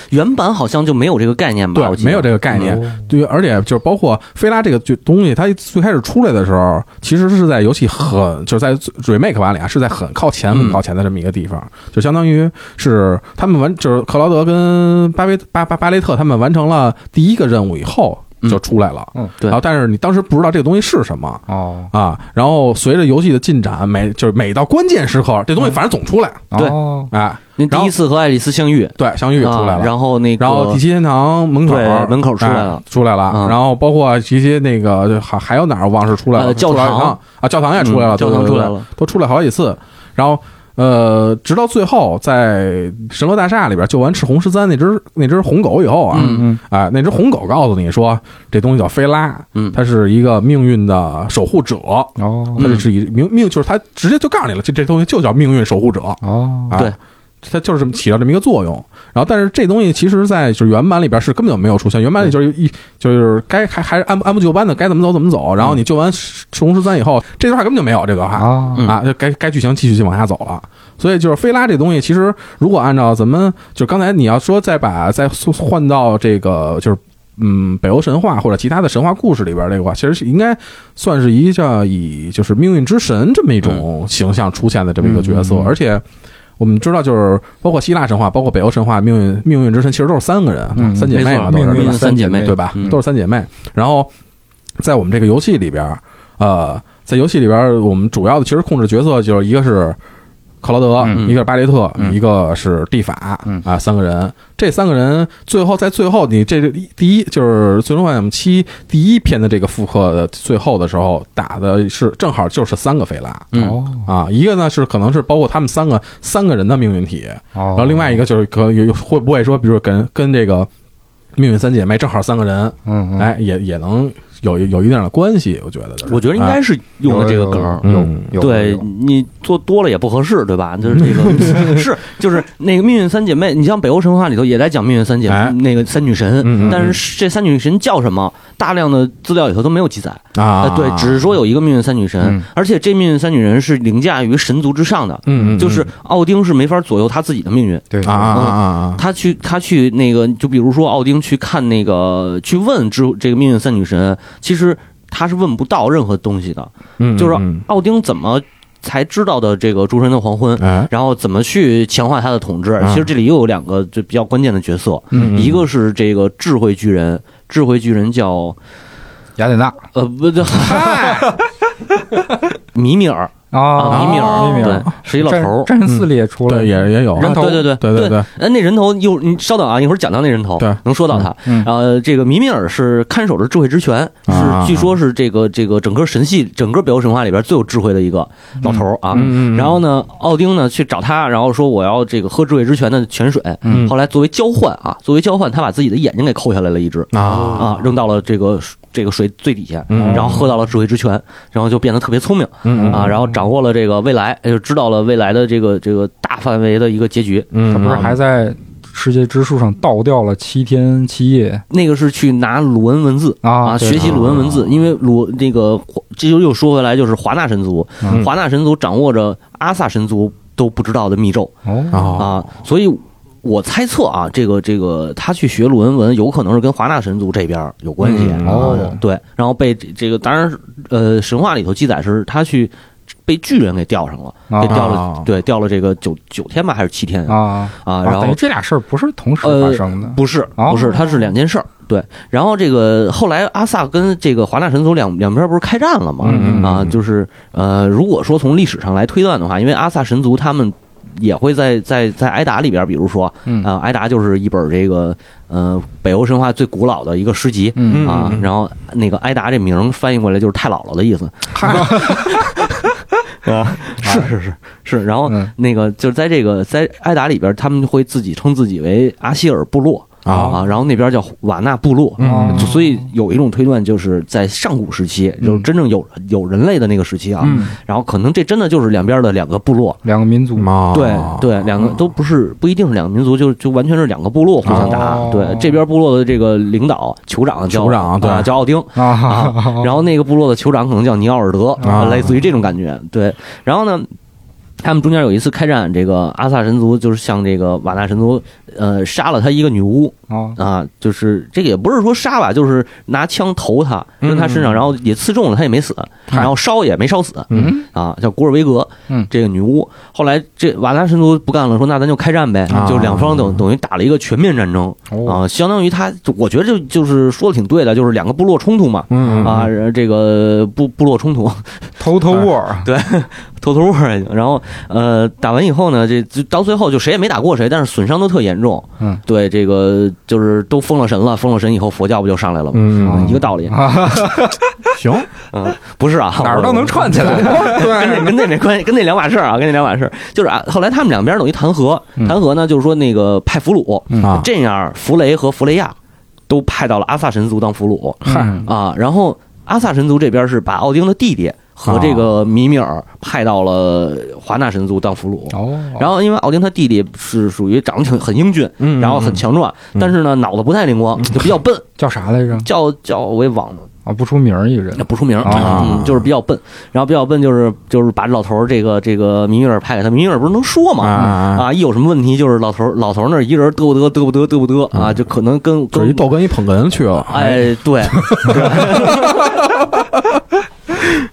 原版好像就没有这个概念吧？对，没有这个概念。哦对，而且就是包括菲拉这个就东西，它最开始出来的时候，其实是在游戏很就是在 remake 版里啊，是在很靠前、很靠前的这么一个地方，就相当于是他们完就是克劳德跟巴维巴巴巴雷特他们完成了第一个任务以后就出来了。嗯对。然后但是你当时不知道这个东西是什么。哦。啊，然后随着游戏的进展，每就是每到关键时刻，这东西反正总出来，对。哦哎，您第一次和爱丽丝相遇，对，相遇也出来啊了，然后那个然后第七天堂门口门口出来了。哎出来了。嗯。然后包括一些那个还还有哪儿我忘是出来了，呃教堂。啊，教堂也出来了，嗯教堂出来了，都出来好几次。然后呃，直到最后在神罗大厦里边救完赤红十三那只那只红狗以后啊，嗯嗯。哎，那只红狗告诉你说这东西叫菲拉，嗯。它是一个命运的守护者。哦。它是以命命，就是它直接就告诉你了，这这东西就叫命运守护者。哦。啊。对，它就是这么起到这么一个作用。然后，但是这东西其实，在就是原版里边是根本就没有出现，原版里就是一就是该还还是按按部就班的，该怎么走怎么走。然后你救完赤红十三以后，这段话根本就没有这段话啊嗯啊，就该该剧情继续就往下走了。所以就是菲拉这东西，其实如果按照咱们就刚才你要说再把再换到这个就是。嗯，北欧神话或者其他的神话故事里边，这个话其实是应该算是一个以就是命运之神这么一种形象出现的这么一个角色，嗯嗯嗯而且我们知道，就是包括希腊神话，包括北欧神话，命运命运之神其实都是三个人，嗯三姐妹嘛，都是三姐妹对吧？嗯都是三姐妹。然后在我们这个游戏里边，呃，在游戏里边，我们主要的其实控制角色就是一个是克劳德，嗯。一个是巴雷特，嗯。一个是蒂法，嗯。啊，三个人。这三个人最后在最后，你这第一就是《最终幻想七》第一篇的这个复刻的最后的时候打的是正好就是三个菲拉。嗯。哦。啊，一个呢是可能是包括他们三个三个人的命运体，哦，然后另外一个就是可能有会不会说，比如跟跟这个命运三姐妹正好三个人，嗯嗯。哎，也也能有有一定的关系，我觉得就是。我觉得应该是用的这个梗儿。有对你做多了也不合适，对吧？就是这个 是就是那个命运三姐妹，你像北欧神话里头也在讲命运三姐哎那个三女神但是这三女神叫什么，大量的资料里头都没有记载。啊，呃，对，只是说有一个命运三女神嗯，而且这命运三女神是凌驾于神族之上的，嗯，嗯，就是奥丁是没法左右他自己的命运。对啊啊啊啊啊，他去，他去那个，就比如说奥丁去看那个，去问之这个命运三女神，其实他是问不到任何东西的。嗯就是嗯奥丁怎么才知道的这个诸神的黄昏，嗯，然后怎么去强化他的统治？啊。其实这里又有两个就比较关键的角色，嗯一个是这个智慧巨人，智慧巨人叫雅典娜。呃不对，米米尔啊，啊，米米尔，米米尔对，是一老头儿。战神四里也出了，对也也有人头啊对对对对对对，呃，那人头又你稍等啊，一会儿讲到那人头，对能说到他。嗯呃，这个米米尔是看守着智慧之泉，啊是据说是这个这个整个神系、整个北欧神话里边最有智慧的一个老头儿啊。然后呢，奥丁呢去找他，然后说我要这个喝智慧之泉的泉水。嗯后来作为交换啊，作为交换，他把自己的眼睛给抠下来了一只啊啊，扔到了这个这个水最底下，嗯。然后喝到了智慧之泉，然后就变得特别聪明嗯。啊，然后掌握了这个未来，就知道了未来的这个这个大范围的一个结局。嗯，他不是还在世界之树上倒掉了七天七夜？那个是去拿鲁恩文字。啊啊，学习鲁恩文字，因为鲁那个这就又说回来，就是华纳神族，嗯。华纳神族掌握着阿萨神族都不知道的密咒。啊，所以我猜测啊，这个这个他去学鲁文文，有可能是跟华纳神族这边有关系。嗯哦啊对，然后被这这个当然呃神话里头记载是他去被巨人给钓上了，被钓了，啊对，钓了这个九九天吧，还是七天啊啊？然后等于这俩事儿不是同时发生的不是，哦不是，它是两件事儿。对，然后这个后来阿萨跟这个华纳神族两两边不是开战了吗？嗯嗯啊，就是呃，如果说从历史上来推断的话，因为阿萨神族他们也会在在在埃达里边，比如说嗯。啊，埃达就是一本这个呃北欧神话最古老的一个诗集。嗯。然后那个埃达这名翻译过来就是太姥姥的意思，啊，是。是是是，然后嗯。那个就是在这个在埃达里边，他们会自己称自己为阿希尔部落啊啊，然后那边叫瓦纳部落，嗯。所以有一种推断，就是在上古时期，就是真正有有人类的那个时期啊，嗯。然后可能这真的就是两边的两个部落。两个民族。嘛对对，两个都不是不一定是两个民族，就就完全是两个部落互相打。哦。对，这边部落的这个领导酋长叫酋长对。啊叫奥丁，啊。啊，然后那个部落的酋长可能叫尼奥尔德，啊。类似于这种感觉。对，然后呢，他们中间有一次开战，这个阿萨神族就是向这个瓦纳神族，呃，杀了他一个女巫。哦，啊，就是这个也不是说杀吧，就是拿枪投他，嗯扔他身上，然后也刺中了，他也没死，然后烧也没烧死，嗯。啊，叫古尔维格，嗯。这个女巫。后来这瓦拉神族不干了，说那咱就开战呗，啊。就两方等等于打了一个全面战争哦啊，相当于他，我觉得就就是说的挺对的，就是两个部落冲突嘛。嗯啊，这个部部落冲突，偷偷握对，偷偷摸儿，然后呃，打完以后呢，这就到最后就谁也没打过谁，但是损伤都特严重。嗯，对，这个就是都封了神了，封了神以后，佛教不就上来了吗？一个道理。行，嗯，不是啊，哪儿都能串起来。跟那跟那没关系，跟那两码事儿啊，跟那两码事儿。就是啊，后来他们两边等于谈和，嗯谈和呢，就是说那个派俘虏，这样弗雷和弗雷亚都派到了阿萨神族当俘虏啊。然后阿萨神族这边是把奥丁的弟弟和这个米米尔派到了华纳神族当俘虏。哦，然后，因为奥丁他弟弟是属于长得挺很英俊，嗯然后很强壮，嗯但是呢脑子不太灵光，就比较笨，叫啥来着？叫叫我也忘了。啊，不出名儿一个人。不出名，啊嗯，就是比较笨，然后比较笨，就是就是把老头儿这个这个米米尔派给他，米米尔不是能说吗？啊啊，一有什么问题就是老头儿老头儿那儿一人嘚不嘚嘚不嘚嘚不嘚啊，就可能跟就是一跟逗哏一捧哏去了，哎对，对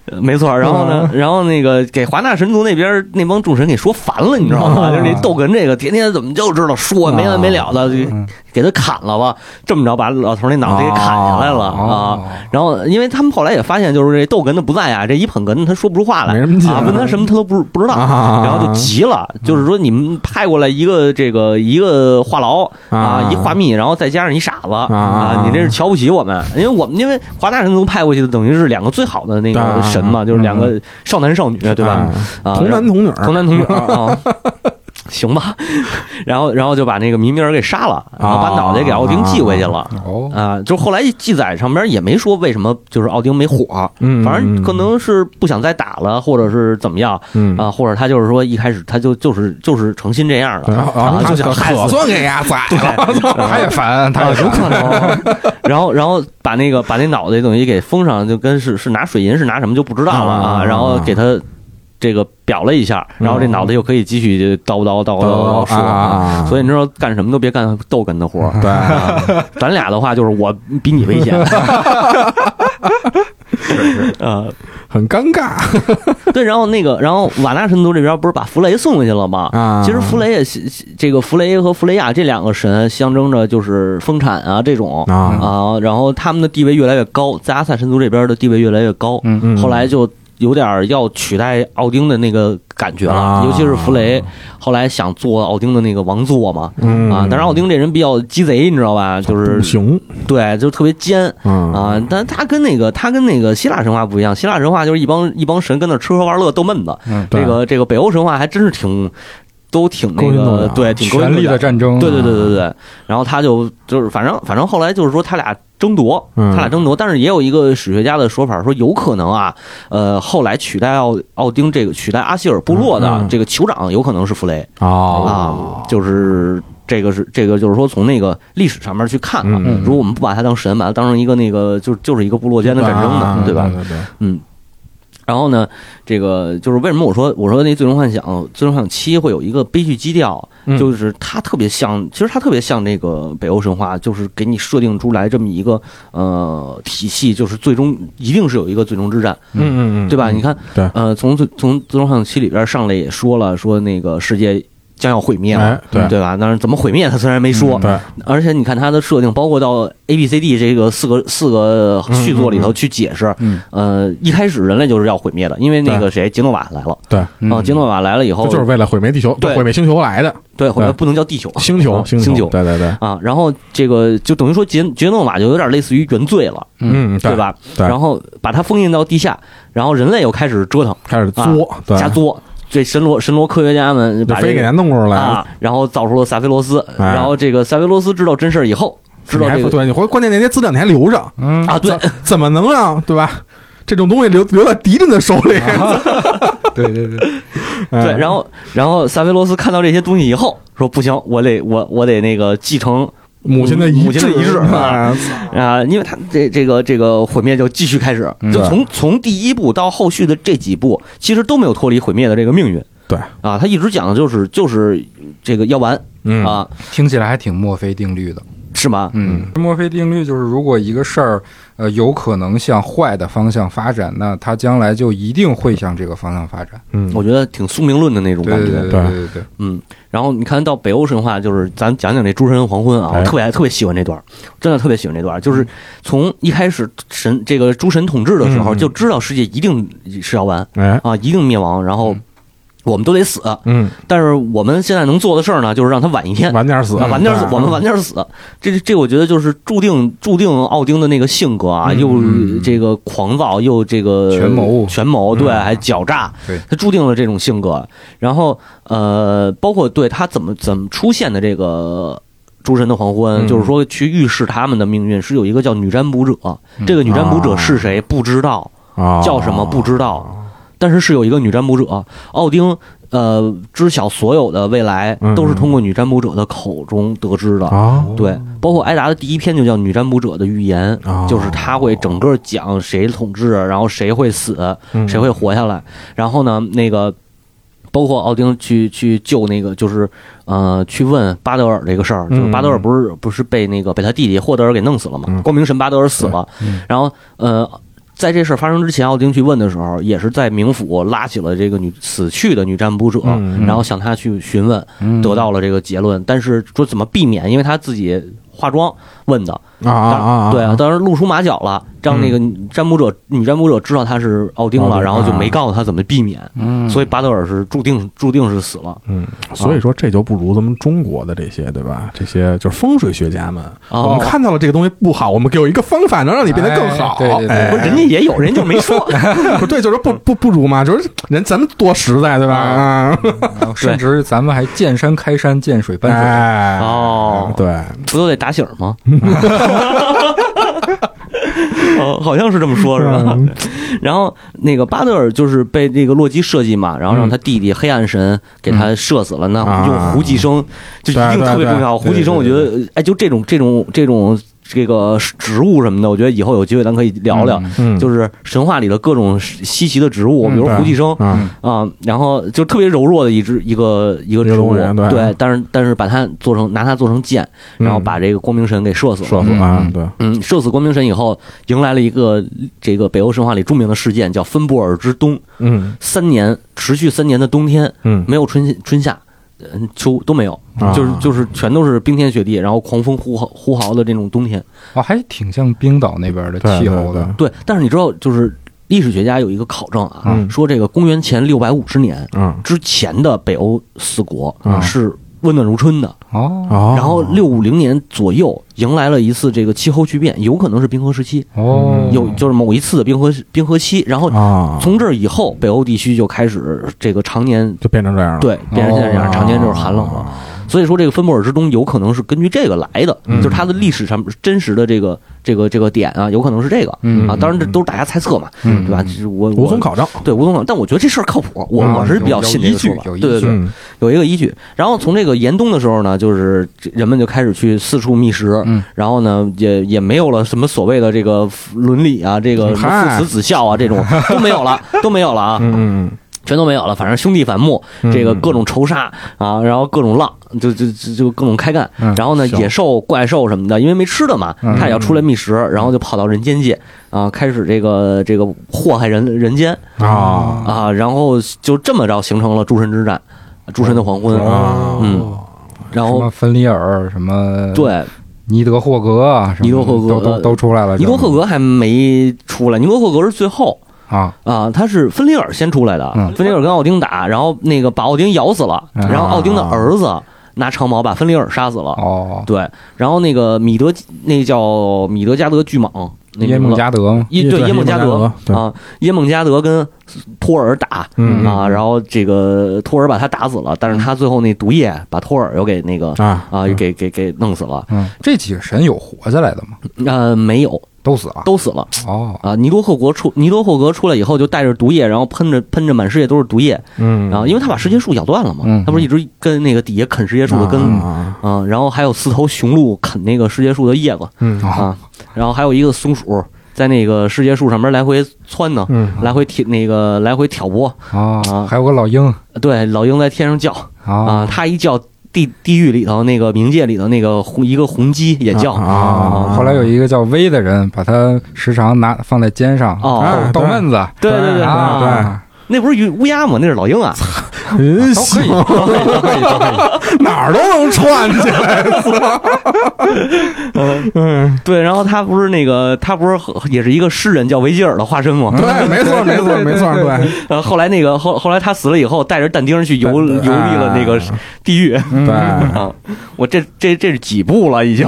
没错。然后呢，然后那个给华纳神族那边那帮众神给说烦了，你知道吗？就是那逗哏这个，天天怎么就知道说没完没了的，就给他砍了吧。这么着把老头那脑袋给砍下来了啊。哦。然后，因为他们后来也发现，就是这逗哏的不在啊，这一捧哏他说不出话来，啊，问他什么他都不不知道，啊。然后就急了，就是说你们派过来一个这个一个话痨啊。啊，一话密，然后再加上一傻子啊。啊，你这是瞧不起我们，因为我们因为华纳神族派过去的等于是两个最好的那个神嘛，就是两个少男少女，对吧？啊，童男童女，童男童女啊。行吧，然后然后就把那个米米尔给杀了，然后把脑袋给奥丁寄回去了。哦，啊，就后来记载上边也没说为什么，就是奥丁没火，嗯反正可能是不想再打了，或者是怎么样嗯啊，或者他就是说一开始他就就是就是诚心这样的然后啊，就想害死可算给丫宰了，他也烦，他有可烦。能。然后，然后把那个把那脑袋等于给封上，就跟是是拿水银是拿什么就不知道了啊啊。然后给他这个表了一下，然后这脑袋又可以继续叨叨叨叨叨说啊所以你知道干什么都别干逗哏的活儿。对，啊 咱俩的话就是我比你危险。呃，很尴尬。对，然后那个，然后瓦纳神族这边不是把弗雷送回去了吗？啊。其实弗雷也这个弗雷和弗雷亚这两个神象征着就是丰产啊这种。啊。啊，然后他们的地位越来越高，在阿萨神族这边的地位越来越高，嗯嗯。后来就有点要取代奥丁的那个感觉了，啊尤其是弗雷后来想做奥丁的那个王座嘛。嗯啊，但是奥丁这人比较鸡贼，你知道吧？就是熊，对，就特别奸嗯啊。但他跟那个他跟那个希腊神话不一样，希腊神话就是一帮一帮神跟那吃喝玩乐逗闷子。嗯，这个这个北欧神话还真是挺都挺那个对，挺权力的战争。对对对对对，然后他就就是反正反正后来就是说他俩争夺，嗯。他俩争夺，但是也有一个史学家的说法说有可能啊，呃，后来取代奥奥丁这个取代阿希尔部落嗯的嗯。这个酋长有可能是弗雷。哦。啊，就是。这个是这个，就是说从那个历史上面去看啊，嗯。如果我们不把他当神，把他当成一个那个，就就是一个部落间的战争啊的，对吧？嗯，然后呢，这个就是为什么我说我说那《最终幻想》《最终幻想七》会有一个悲剧基调，嗯就是它特别像，其实它特别像那个北欧神话，就是给你设定出来这么一个呃体系，就是最终一定是有一个最终之战，嗯嗯嗯，对吧？你看，对呃，从最从《最终幻想七》里边上来也说了，说那个世界。将要毁灭了哎，对。对吧？但是怎么毁灭，他虽然没说，对，而且你看他的设定，包括到 A、B、C、D 这个四个四个续作里头去解释，嗯。呃，一开始人类就是要毁灭的，因为那个谁杰诺瓦来了。对，嗯。啊，杰诺瓦来了以后，就是为了毁灭地球，对。毁灭星球来的。对毁灭不能叫地球，星球，啊星球，对对对，啊，然后这个就等于说杰杰诺瓦就有点类似于原罪了，嗯，对？吧？对。然后把它封印到地下，然后人类又开始折腾开始作，对，瞎作，这神罗神罗科学家们就非给把这个咱弄出来啊，然后造出了萨菲罗斯，哎。然后这个萨菲罗斯知道真事儿以后，知道这个对，你关关键那些资料你还留着。嗯。啊，对，怎怎么能让对吧？这种东西留留在敌人的手里，对对对，哎。对，然后然后萨菲罗斯看到这些东西以后说不行，我得我我得那个继承母亲的母亲的遗志啊，啊，因为他这这个这个毁灭就继续开始，嗯就从从第一部到后续的这几部，其实都没有脱离毁灭的这个命运对啊，他一直讲的就是就是这个药丸嗯啊，听起来还挺墨菲定律的。是吗？嗯，墨菲定律就是，如果一个事儿呃有可能向坏的方向发展，那它将来就一定会向这个方向发展。嗯，我觉得挺宿命论的那种感觉。对对对对对对，嗯，然后你看到北欧神话，就是咱讲讲这诸神黄昏啊，哎我特别爱特别喜欢这段，真的特别喜欢这段。就是从一开始神这个诸神统治的时候，就知道世界一定是要完哎，啊，一定灭亡，然后我们都得死。嗯，但是我们现在能做的事儿呢，就是让他晚一天。晚点死，啊，晚点死，我们晚点死，这这我觉得就是注定注定奥丁的那个性格啊，嗯。又嗯。这个狂躁，又这个权谋。权谋，对，嗯还狡诈，对。他注定了这种性格。然后呃，包括对他怎么怎么出现的这个诸神的黄昏，嗯。就是说去预示他们的命运，是有一个叫女占卜者，这个女占卜者是谁不知道，啊，叫什么不知道，但是是有一个女占卜者，奥丁。呃，知晓所有的未来嗯都是通过女占卜者的口中得知的。啊，对，包括艾达的第一篇就叫《女占卜者的预言》，哦就是他会整个讲谁统治，然后谁会死，嗯谁会活下来。然后呢，那个包括奥丁去去救那个，就是呃，去问巴德尔这个事儿，就是嗯巴德尔不是不是被那个被他弟弟霍德尔给弄死了嘛？嗯光明神巴德尔死了，然后呃。在这事儿发生之前，奥丁去问的时候，也是在冥府拉起了这个女死去的女占卜者，嗯然后向他去询问，嗯得到了这个结论。但是说怎么避免，因为他自己化妆问的，啊啊啊，对啊，当时露出马脚了，让那个占卜者、女占卜者知道他是奥丁了，丁然后就啊没告诉他怎么避免，嗯，所以巴德尔是注定注定是死了。嗯，所以说这就不如咱们中国的这些，对吧？这些就是风水学家们，哦我们看到了这个东西不好，我们给我一个方法，能让你变得更好。哎对对对哎不是人家也有，人家就没说。不对，就是不不不如嘛，就是人咱们多实在，对吧？啊，甚至咱们还见山开山，见水搬水。哎，哦对，不都得打醒儿吗？哦，好像是这么说，是吧？嗯然后那个巴德尔就是被这个洛基设计嘛，然后让他弟弟黑暗神给他射死了。那啊用胡继生就一定特别重要。胡继生，我觉得哎，就这种这种这种这个植物什么的，我觉得以后有机会咱可以聊聊。嗯，就是神话里的各种稀奇的植物，比如对。胡寄生啊，啊，然后就特别柔弱的一只一个一个植物，对。但是但是把它做成拿它做成箭，然后把这个光明神给射死了。射死啊，对，嗯，射死光明神以后，迎来了一个这个北欧神话里著名的事件，叫芬布尔之冬。嗯。三年持续三年的冬天，嗯。没有春春夏，嗯秋都没有，啊就是就是全都是冰天雪地，然后狂风呼号呼号的这种冬天。哦，还挺像冰岛那边的气候的。对，但是你知道，就是历史学家有一个考证啊，嗯说这个公元前六百五十年嗯之前的北欧四国啊是温暖如春的，哦。哦，然后六五零年左右迎来了一次这个气候巨变，有可能是冰河时期，哦，有就是某一次的冰河冰河期，然后啊，从这儿以后，北欧地区就开始这个常年就变成这样了，对变成现在这样，哦。常年就是寒冷了。所以说，这个芬布尔之冬有可能是根据这个来的，嗯就是它的历史上真实的这个这个这个点啊，有可能是这个嗯啊。当然，这都是大家猜测嘛，嗯对吧？就是我我无从考证，对无从考证，但我觉得这事儿靠谱，我嗯我是比较信这个说法。有有依据有对对对，嗯有一个依据。然后从这个严冬的时候呢，就是人们就开始去四处觅食，嗯然后呢，也也没有了什么所谓的这个伦理啊，这个父慈子孝啊，这种 都没有了，都没有了啊。嗯嗯全都没有了，反正兄弟反目，嗯这个各种仇杀啊，然后各种浪，就就就就各种开干。嗯然后呢，野兽、怪兽什么的，因为没吃的嘛，嗯他也要出来觅食，然后就跑到人间界啊，开始这个这个祸害人人间嗯啊啊，然后就这么着形成了诸神之战，诸神的黄昏。啊嗯，然什么后芬里尔，什么对，尼德霍格啊，尼德霍格都都都出来了。尼德霍格还没出来，尼德霍格是最后。啊，啊，他是芬里尔先出来的，嗯芬里尔跟奥丁打，然后那个把奥丁咬死了，啊然后奥丁的儿子拿长矛把芬里尔杀死了，哦，对，然后那个米德那叫米德加德巨蟒，那耶梦加德吗？耶对对耶梦加德啊，耶梦加德跟托尔打嗯啊，然后这个托尔把他打死了，但是他最后那毒液把托尔又给那个啊啊给给给弄死了，嗯，这几个神有活下来的吗？呃没有都死了。都死了。哦，啊，尼多赫国出尼多赫格出来以后就带着毒液，然后喷着喷着满世界都是毒液，嗯。然后因为他把世界树咬断了嘛嗯，他不是一直跟那个底下啃世界树的根啊啊，然后还有四头雄鹿啃那个世界树的叶子嗯。啊啊，然后还有一个松鼠在那个世界树上面来回窜呢，嗯。来回挑那个来回挑拨。啊啊，还有个老鹰。对，老鹰在天上叫啊，啊他一叫，地地狱里头那个冥界里头那个红一个红鸡也叫啊啊！后来有一个叫威的人，把它时常拿放在肩上，哦啊逗闷子。对对对啊，对那不是乌鸦吗？那是老鹰啊。人都可以，都可以，都可以，都可以。哪儿都能串起来，嗯，对，然后他不是那个，他不是也是一个诗人叫维吉尔的化身吗？对，没错，没错，没错，对，呃，后来那个后后来他死了以后，带着但丁去游游历了那个地狱嗯对啊！我这这这是几部了已经，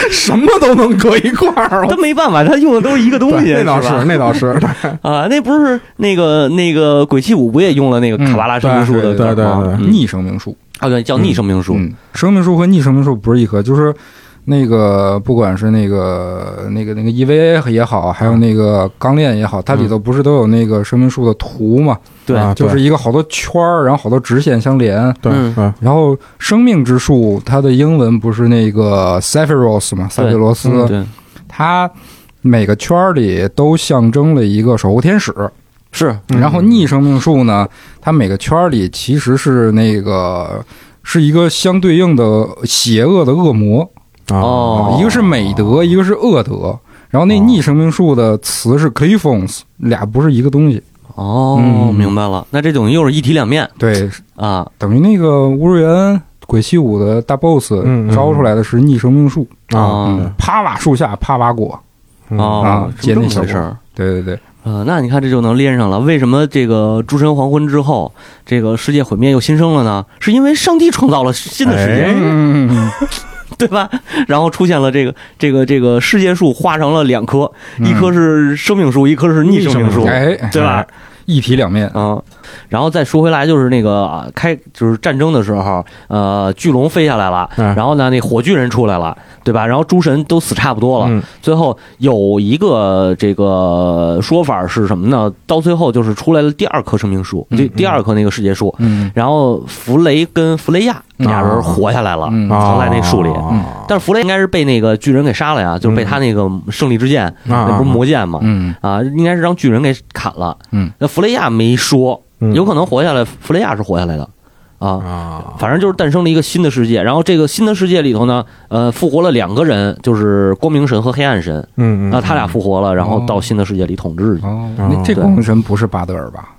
什么都能搁一块儿，他没办法，他用的都是一个东西，那倒是，那倒是，啊，那不是那个那个鬼泣五不也用了那个卡巴拉生命树的对对对逆生命树，啊，对，叫逆生命树，嗯，生命树和逆生命树不是一棵，就是那个不管是那个那个那个 EVA 也好，还有那个钢链也好，它里头不是都有那个生命树的图嘛？对啊就是一个好多圈儿，然后好多直线相连。对嗯，然后生命之树，它的英文不是那个 Sephiros 嘛？塞菲罗斯，嗯对，它每个圈儿里都象征了一个守护天使。是嗯然后逆生命树呢，它每个圈儿里其实是那个是一个相对应的邪恶的恶魔，哦一个是美德，一个是恶德。然后那哦逆生命树的词是 Clifons，俩不是一个东西。哦，嗯明白了，那这等于又是一体两面对，啊，等于那个乌瑞恩鬼泣五的大 boss 招出来的是逆生命树，啊，嗯，啪把树下啪把果。啊，接那小果回事儿。对对对，呃，那你看这就能连上了。为什么这个诸神黄昏之后，这个世界毁灭又新生了呢？是因为上帝创造了新的世界，哎嗯，对吧？然后出现了这个这个这个世界树化成了两棵，一棵是生命树，一棵是逆生命树，哎，对吧？一体两面。嗯，然后再说回来，就是那个啊开就是战争的时候，呃，巨龙飞下来了，嗯然后呢，那火巨人出来了，对吧？然后诸神都死差不多了，嗯最后有一个这个说法是什么呢？到最后就是出来了第二棵生命树，嗯第第二棵那个世界树，嗯然后弗雷跟弗雷亚俩人活下来了，嗯藏在那树里。啊但是弗雷应该是被那个巨人给杀了呀，就是被他那个胜利之剑，那不是魔剑吗？嗯啊，应该是让巨人给砍了。嗯，那弗雷亚没说，嗯有可能活下来，弗雷亚是活下来的啊。啊，反正就是诞生了一个新的世界，然后这个新的世界里头呢，呃，复活了两个人，就是光明神和黑暗神，嗯嗯，那他俩复活了，然后哦到新的世界里统治去。哦，哦那这光明神不是巴德尔吧？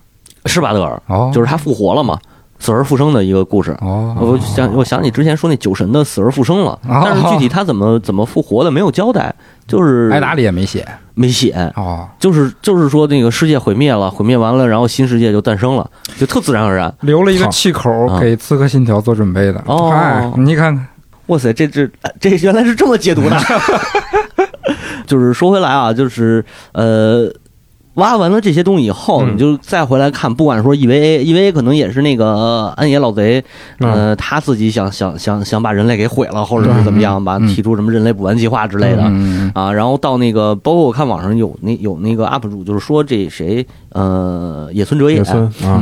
是巴德尔，哦，就是他复活了嘛，死而复生的一个故事。哦，我想，我想起之前说那酒神的死而复生了，哦但是具体他怎么 怎么复活的没有交代，就是挨打里也没写没写，哦，就是就是说那个世界毁灭了，毁灭完了，然后新世界就诞生了，就特自然而然。留了一个气口啊给《刺客信条》做准备的。哦哎，你看看，哇塞，这这这原来是这么解读的。就是说回来啊，就是呃，挖完了这些东西以后，嗯你就再回来看，不管说 EVA，EVA 可能也是那个安野老贼，呃，他自己想想想想把人类给毁了，或者是怎么样吧，嗯提出什么人类补完计划之类的。嗯啊，然后到那个，包括我看网上有那有那个 UP 主，就是说这谁，呃，野村哲也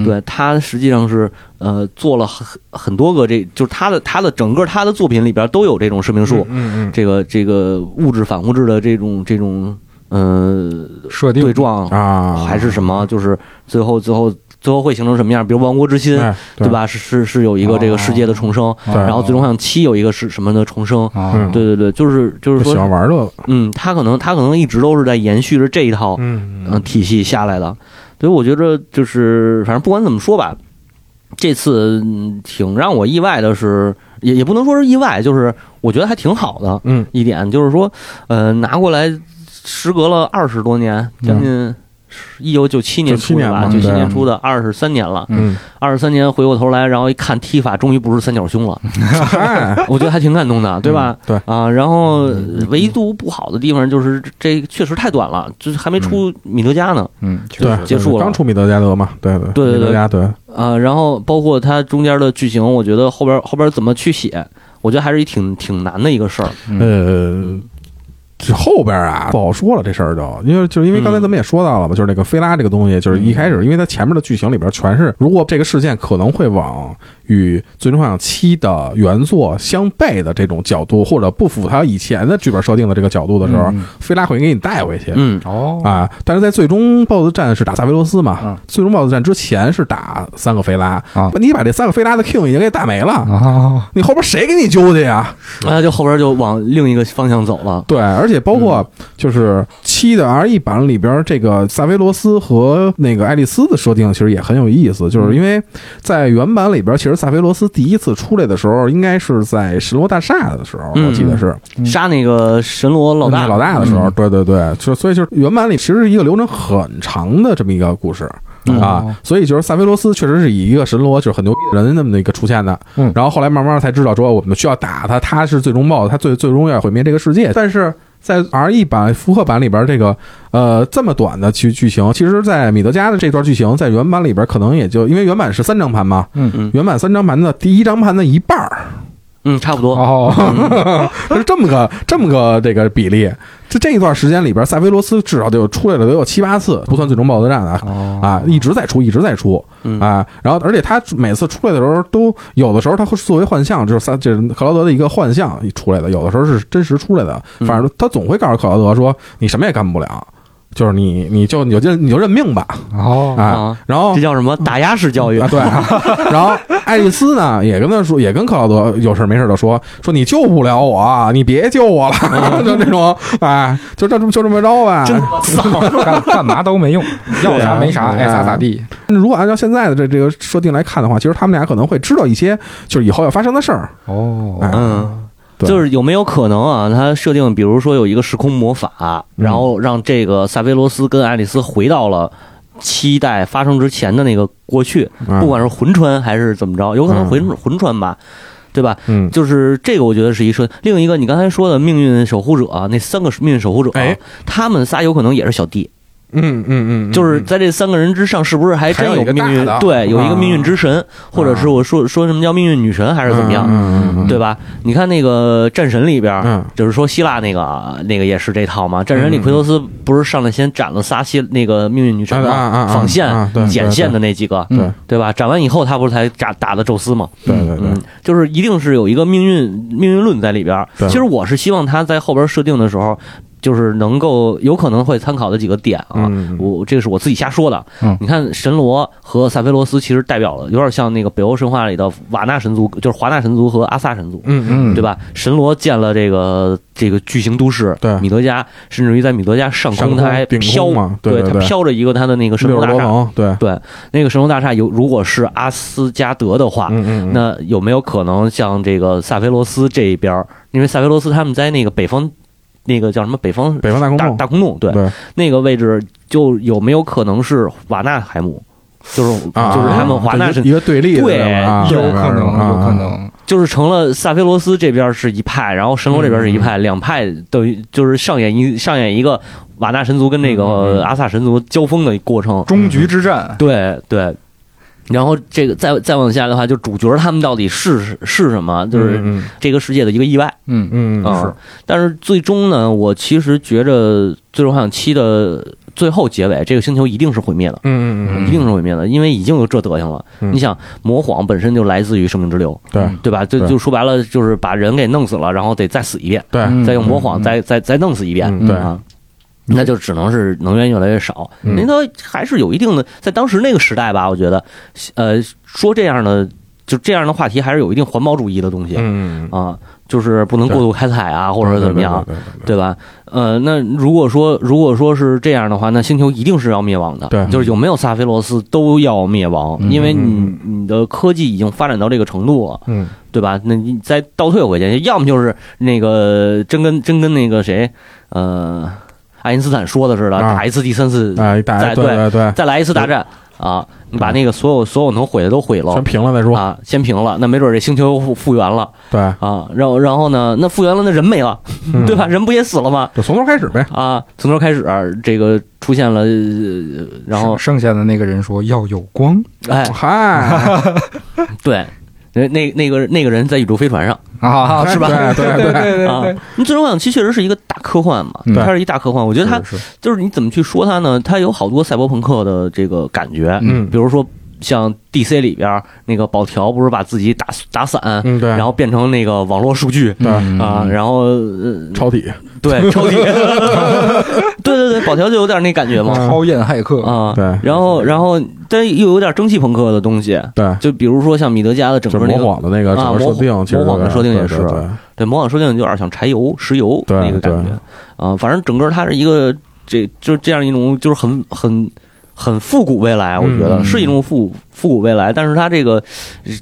对他实际上是呃做了很很多个这，就是他的他的整个他的作品里边都有这种生命树，嗯嗯这个这个物质反物质的这种这种呃设定对撞嗯啊，还是什么，就是最后最后最后会形成什么样？比如亡国之心，哎对？吧？是是是有一个这个世界的重生，对然后最终像七有一个是什么的重生。对对对，就是就是说喜欢说，玩这个，嗯，他可能他可能一直都是在延续着这一套嗯嗯体系下来的，所以我觉得就是反正不管怎么说吧，这次嗯挺让我意外的是，也也不能说是意外，就是我觉得还挺好的嗯一点，就是说呃拿过来时隔了二十多年，将近一九九七年出的吧，九七年出的，二十三年了，嗯，二十三年回过头来，然后一看踢法，终于不是三角胸了，我觉得还挺感动的，对吧？对。啊，然后唯独不好的地方就是这这确实太短了，就是还没出米德加呢。嗯，确对实，结束了。刚出米德加德嘛，对对对对对。对，啊，然后包括它中间的剧情，我觉得后边后边怎么去写，我觉得还是一挺挺难的一个事儿。嗯。呃，这后边啊不好说了，这事儿就因为就是因为刚才咱们也说到了嘛，就是那个菲拉这个东西，就是一开始因为它前面的剧情里边全是，如果这个事件可能会往与《最终幻想七》的原作相悖的这种角度，或者不符它以前的剧本设定的这个角度的时候，嗯菲拉会给你带回去。嗯哦啊，但是在最终 BOSS 战是打萨维罗斯嘛？嗯最终 BOSS 战之前是打三个菲拉啊你把这三个菲拉的 King 已经给打没了，啊，你后边谁给你揪去呀？那就后边就往另一个方向走了。对，而且包括就是七的 R E 版里边，这个萨菲罗斯和那个爱丽丝的设定其实也很有意思，就是因为在原版里边，其实萨菲罗斯第一次出来的时候，应该是在神罗大厦的时候，嗯我记得是。杀那个神罗老大，老大的时候，嗯。对对对，就所以就是原版里其实是一个流程很长的这么一个故事。嗯。啊哦，所以就是萨菲罗斯确实是以一个神罗，就是很牛逼的人那么的一个出现的，嗯。然后后来慢慢才知道说我们需要打他，他是最终 BOSS，他最最终要毁灭这个世界。但是在 R E 版复刻版里边，这个呃这么短的剧剧情，其实，在米德加的这段剧情，在原版里边可能也就因为原版是三张盘嘛，嗯。嗯。原版三张盘的第一张盘的一半儿，嗯，差不多。哦，它 是这么个这么个这个比例。就这一段时间里边，塞菲罗斯至少得有出来了得有七八次，不算最终 BOSS 战啊。哦啊，一直在出，一直在出嗯啊，然后而且他每次出来的时候，都有的时候他会作为幻象，就是三，这是克劳德的一个幻象出来的，有的时候是真实出来的，嗯反正他总会告诉克劳德说，你什么也干不了，就是你你就你就你就认命吧哦，啊啊，然后这叫什么打压式教育啊，？对，然后爱丽丝呢也跟他说，也跟克劳德有事没事的说说你救不了我，你别救我了，就那种，哎，就这么就这么着吧。真 丧。干干嘛都没用，要啥没啥，爱咋咋地。如果按照现在的这这个设定来看的话，其实他们俩可能会知道一些就是以后要发生的事儿。哦哎嗯，对就是有没有可能啊？他设定，比如说有一个时空魔法，嗯然后让这个萨菲罗斯跟爱丽丝回到了七代发生之前的那个过去，嗯不管是魂穿还是怎么着，有可能魂魂穿吧，对吧？嗯，就是这个，我觉得是一设。另一个，你刚才说的命运守护者，那三个命运守护者，哎他们仨有可能也是小弟，嗯嗯嗯，就是在这三个人之上，是不是还真有个命运？对，有一个命运之神，或者是啊我说说什么叫命运女神，还是怎么样？嗯对吧？你看那个战神里边，嗯就是说希腊那个那个也是这套嘛。战神里奎托斯不是上来先斩了仨希那个命运女神嘛，啊纺线剪线的那几个，对对吧？斩完以后，他不是才打打的宙斯嘛？对对对嗯，就是一定是有一个命运命运论在里边。对其实我是希望他在后边设定的时候，就是能够有可能会参考的几个点啊。我这个是我自己瞎说的。嗯你看神罗和萨菲罗斯其实代表了有点像那个北欧神话里的瓦纳神族，就是华纳神族和阿萨神族。嗯嗯对吧？神罗建了这个这个巨型都市，对米德加，甚至于在米德加上上空，它还飘嘛对对它飘着一个它的那个神罗大厦，对，对，那个神罗大厦有如果是阿斯加德的话，那有没有可能像这个萨菲罗斯这一边儿？因为萨菲罗斯他们在那个北方，那个叫什么北方北方大空洞，大大空洞，对，对。那个位置就有没有可能是瓦纳海姆？就是啊，就是他们华纳神一个对立的，对啊有可能，啊有可能。就是成了萨菲罗斯这边是一派，然后神罗这边是一派，两派等于就是上演一上演一个瓦纳神族跟那嗯个嗯。阿萨神族交锋的过程。终局之战，对对，然后这个再再往下的话，就主角他们到底是是什么，就是嗯这个世界的一个意外。嗯嗯但是最终呢，我其实觉着《最终幻想七》的最后结尾，这个星球一定是毁灭的。嗯嗯一定是毁灭的，因为已经有这德行了。嗯。你想，魔谎本身就来自于生命之流，对。对。吧？就就说白了，就是把人给弄死了，然后得再死一遍，对。嗯。再用魔谎再再再弄死一遍，嗯对。啊，那就只能是能源越来越少。嗯人家还是有一定的，在当时那个时代吧，我觉得，呃，说这样的就这样的话题，还是有一定环保主义的东西嗯啊，就是不能过度开采啊，或者怎么样，对吧？呃，那如果说如果说是这样的话，那星球一定是要灭亡的。对就是有没有萨菲罗斯都要灭亡，嗯因为你嗯你的科技已经发展到这个程度了，嗯对吧？那你再倒退回去，要么就是那个真跟真跟那个谁，呃，爱因斯坦说的似的，啊打一次第三次，哎大再对对对，再来一次大战啊！你把那个所有所有能毁的都毁了全。平了再说，啊，先平了，那没准这星球复复原了对，啊，然后然后呢，那复原了，那人没了，嗯 对吧？？人不也死了吗？就从头开始呗，啊，从头开始，这个出现了，呃然后剩下的那个人说要有光，哎，嗨，对，那那那个那个人在宇宙飞船上。啊，是吧？对对对对啊。你最终幻想七确实是一个大科幻嘛，嗯它是一大科幻。我觉得它就是你怎么去说它呢？它有好多赛博朋克的这个感觉，嗯。比如说像 DC 里边那个宝条不是把自己打打散，嗯对，然后变成那个网络数据。对。嗯。啊，然后呃，超体。对超体，对对对，宝条就有点那感觉嘛，超验骇客。啊，对。然后然后但又有点蒸汽朋克的东西，对，就比如说像米德加的整个那个仿的那个整个设定，其实模仿的设定也是。对模仿设定有点像柴油、石油那个感觉。啊，反正整个它是一个这就是这样一种就是很很很复古未来，我觉得嗯。是一种复复古未来，但是它这个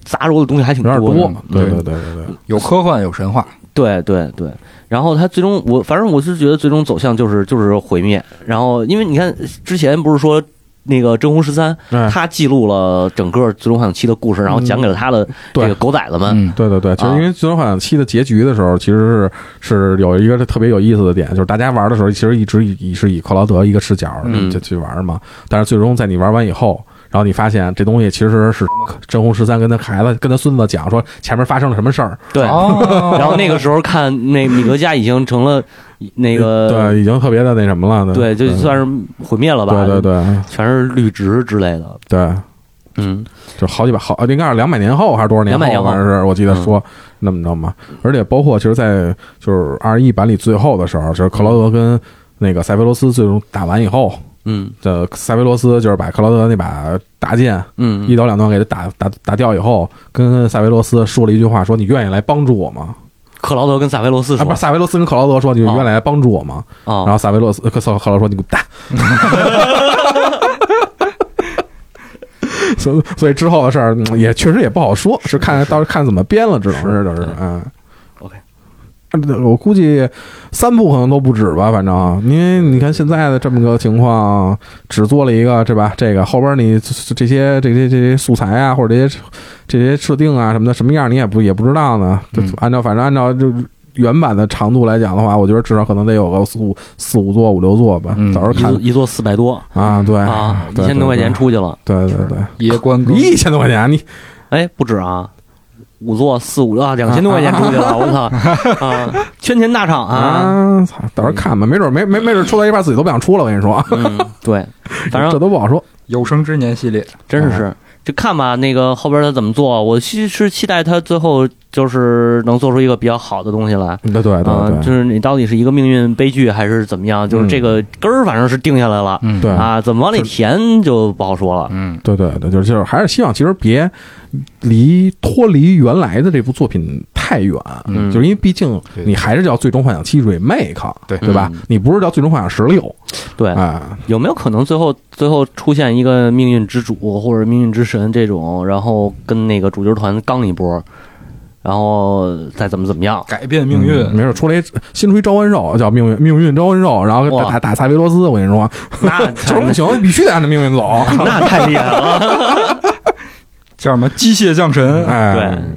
杂糅的东西还挺多的。多，对嗯对对对对，有科幻有神话，对对对，然后他最终我反正我是觉得最终走向就是就是毁灭。然后因为你看之前不是说那个真红十三，哎他记录了整个最终幻想七的故事，然后讲给了他的这个狗崽子们。嗯，对对对，其实因为《最终幻想七》的结局的时候，其实是是有一个特别有意思的点，就是大家玩的时候，其实一直以以是以克劳德一个视角嗯就去玩嘛，但是最终在你玩完以后。然后你发现这东西其实是真红十三跟他孩子、跟他孙子讲说前面发生了什么事儿，对，哦然后那个时候看那米德加已经成了那个对，已经特别的那什么了，对，就算是毁灭了吧，对对对全是绿植之类的。对，嗯，就好几百好，应该是两百年后还是多少年200年后反正是我记得说那么着嘛。而且包括其实，在就是二一版里最后的时候，就是克劳德跟那个塞维罗斯最终打完以后，嗯这塞维罗斯就是把克劳德那把大剑嗯，一刀两断给他打打打掉以后，跟塞维罗斯说了一句话，说你愿意来帮助我吗？克劳德跟萨维罗斯啊，不是塞维罗斯跟克劳德说，你愿意来帮助我吗？然啊，后塞维罗斯克克劳德说你滚蛋。所以所以之后的事儿嗯也确实也不好说，是看到时看怎么编了，只能是就是嗯。我估计三部可能都不止吧，反正因为你看现在的这么个情况，只做了一个，对吧？这个后边你这些这些这些素材啊，或者这些这些设定啊什么的，什么样你也不也不知道呢。就嗯按照反正按照就原版的长度来讲的话，我觉得至少可能得有个四五四五座五六座吧。嗯到时候看一座四百多啊，对啊，一千多块钱，出去了。对对对一，一千多块钱，你哎，不止啊，五座四五啊，两千多块钱出去了，我操啊！圈钱大厂啊，啊，操，到时候看吧，没准没没没准出到一半自己都不想出了，我跟你说，嗯，对，反正这都不好说。有生之年系列，真是是。就看吧，那个后边他怎么做，我其实期待他最后就是能做出一个比较好的东西来。对对啊、对对，就是你到底是一个命运悲剧还是怎么样？就是这个根儿反正是定下来了、嗯对啊，怎么往里填就不好说了。嗯对对对，就是就是还是希望其实别离脱离原来的这部作品太远，嗯就是因为毕竟你还是叫《最终幻想七 Remake》，对对吧嗯？你不是叫《最终幻想十六》对，哎，有没有可能最后最后出现一个命运之主或者命运之神这种，然后跟那个主角团刚一波，然后再怎么怎么样？改变命运，嗯没事出来新出一召唤兽，叫命运命运召唤兽，然后打打打萨维罗斯，我跟你说，那就是不行，必须得按照命运走，那太厉害了。叫什么机械降神，哎，对。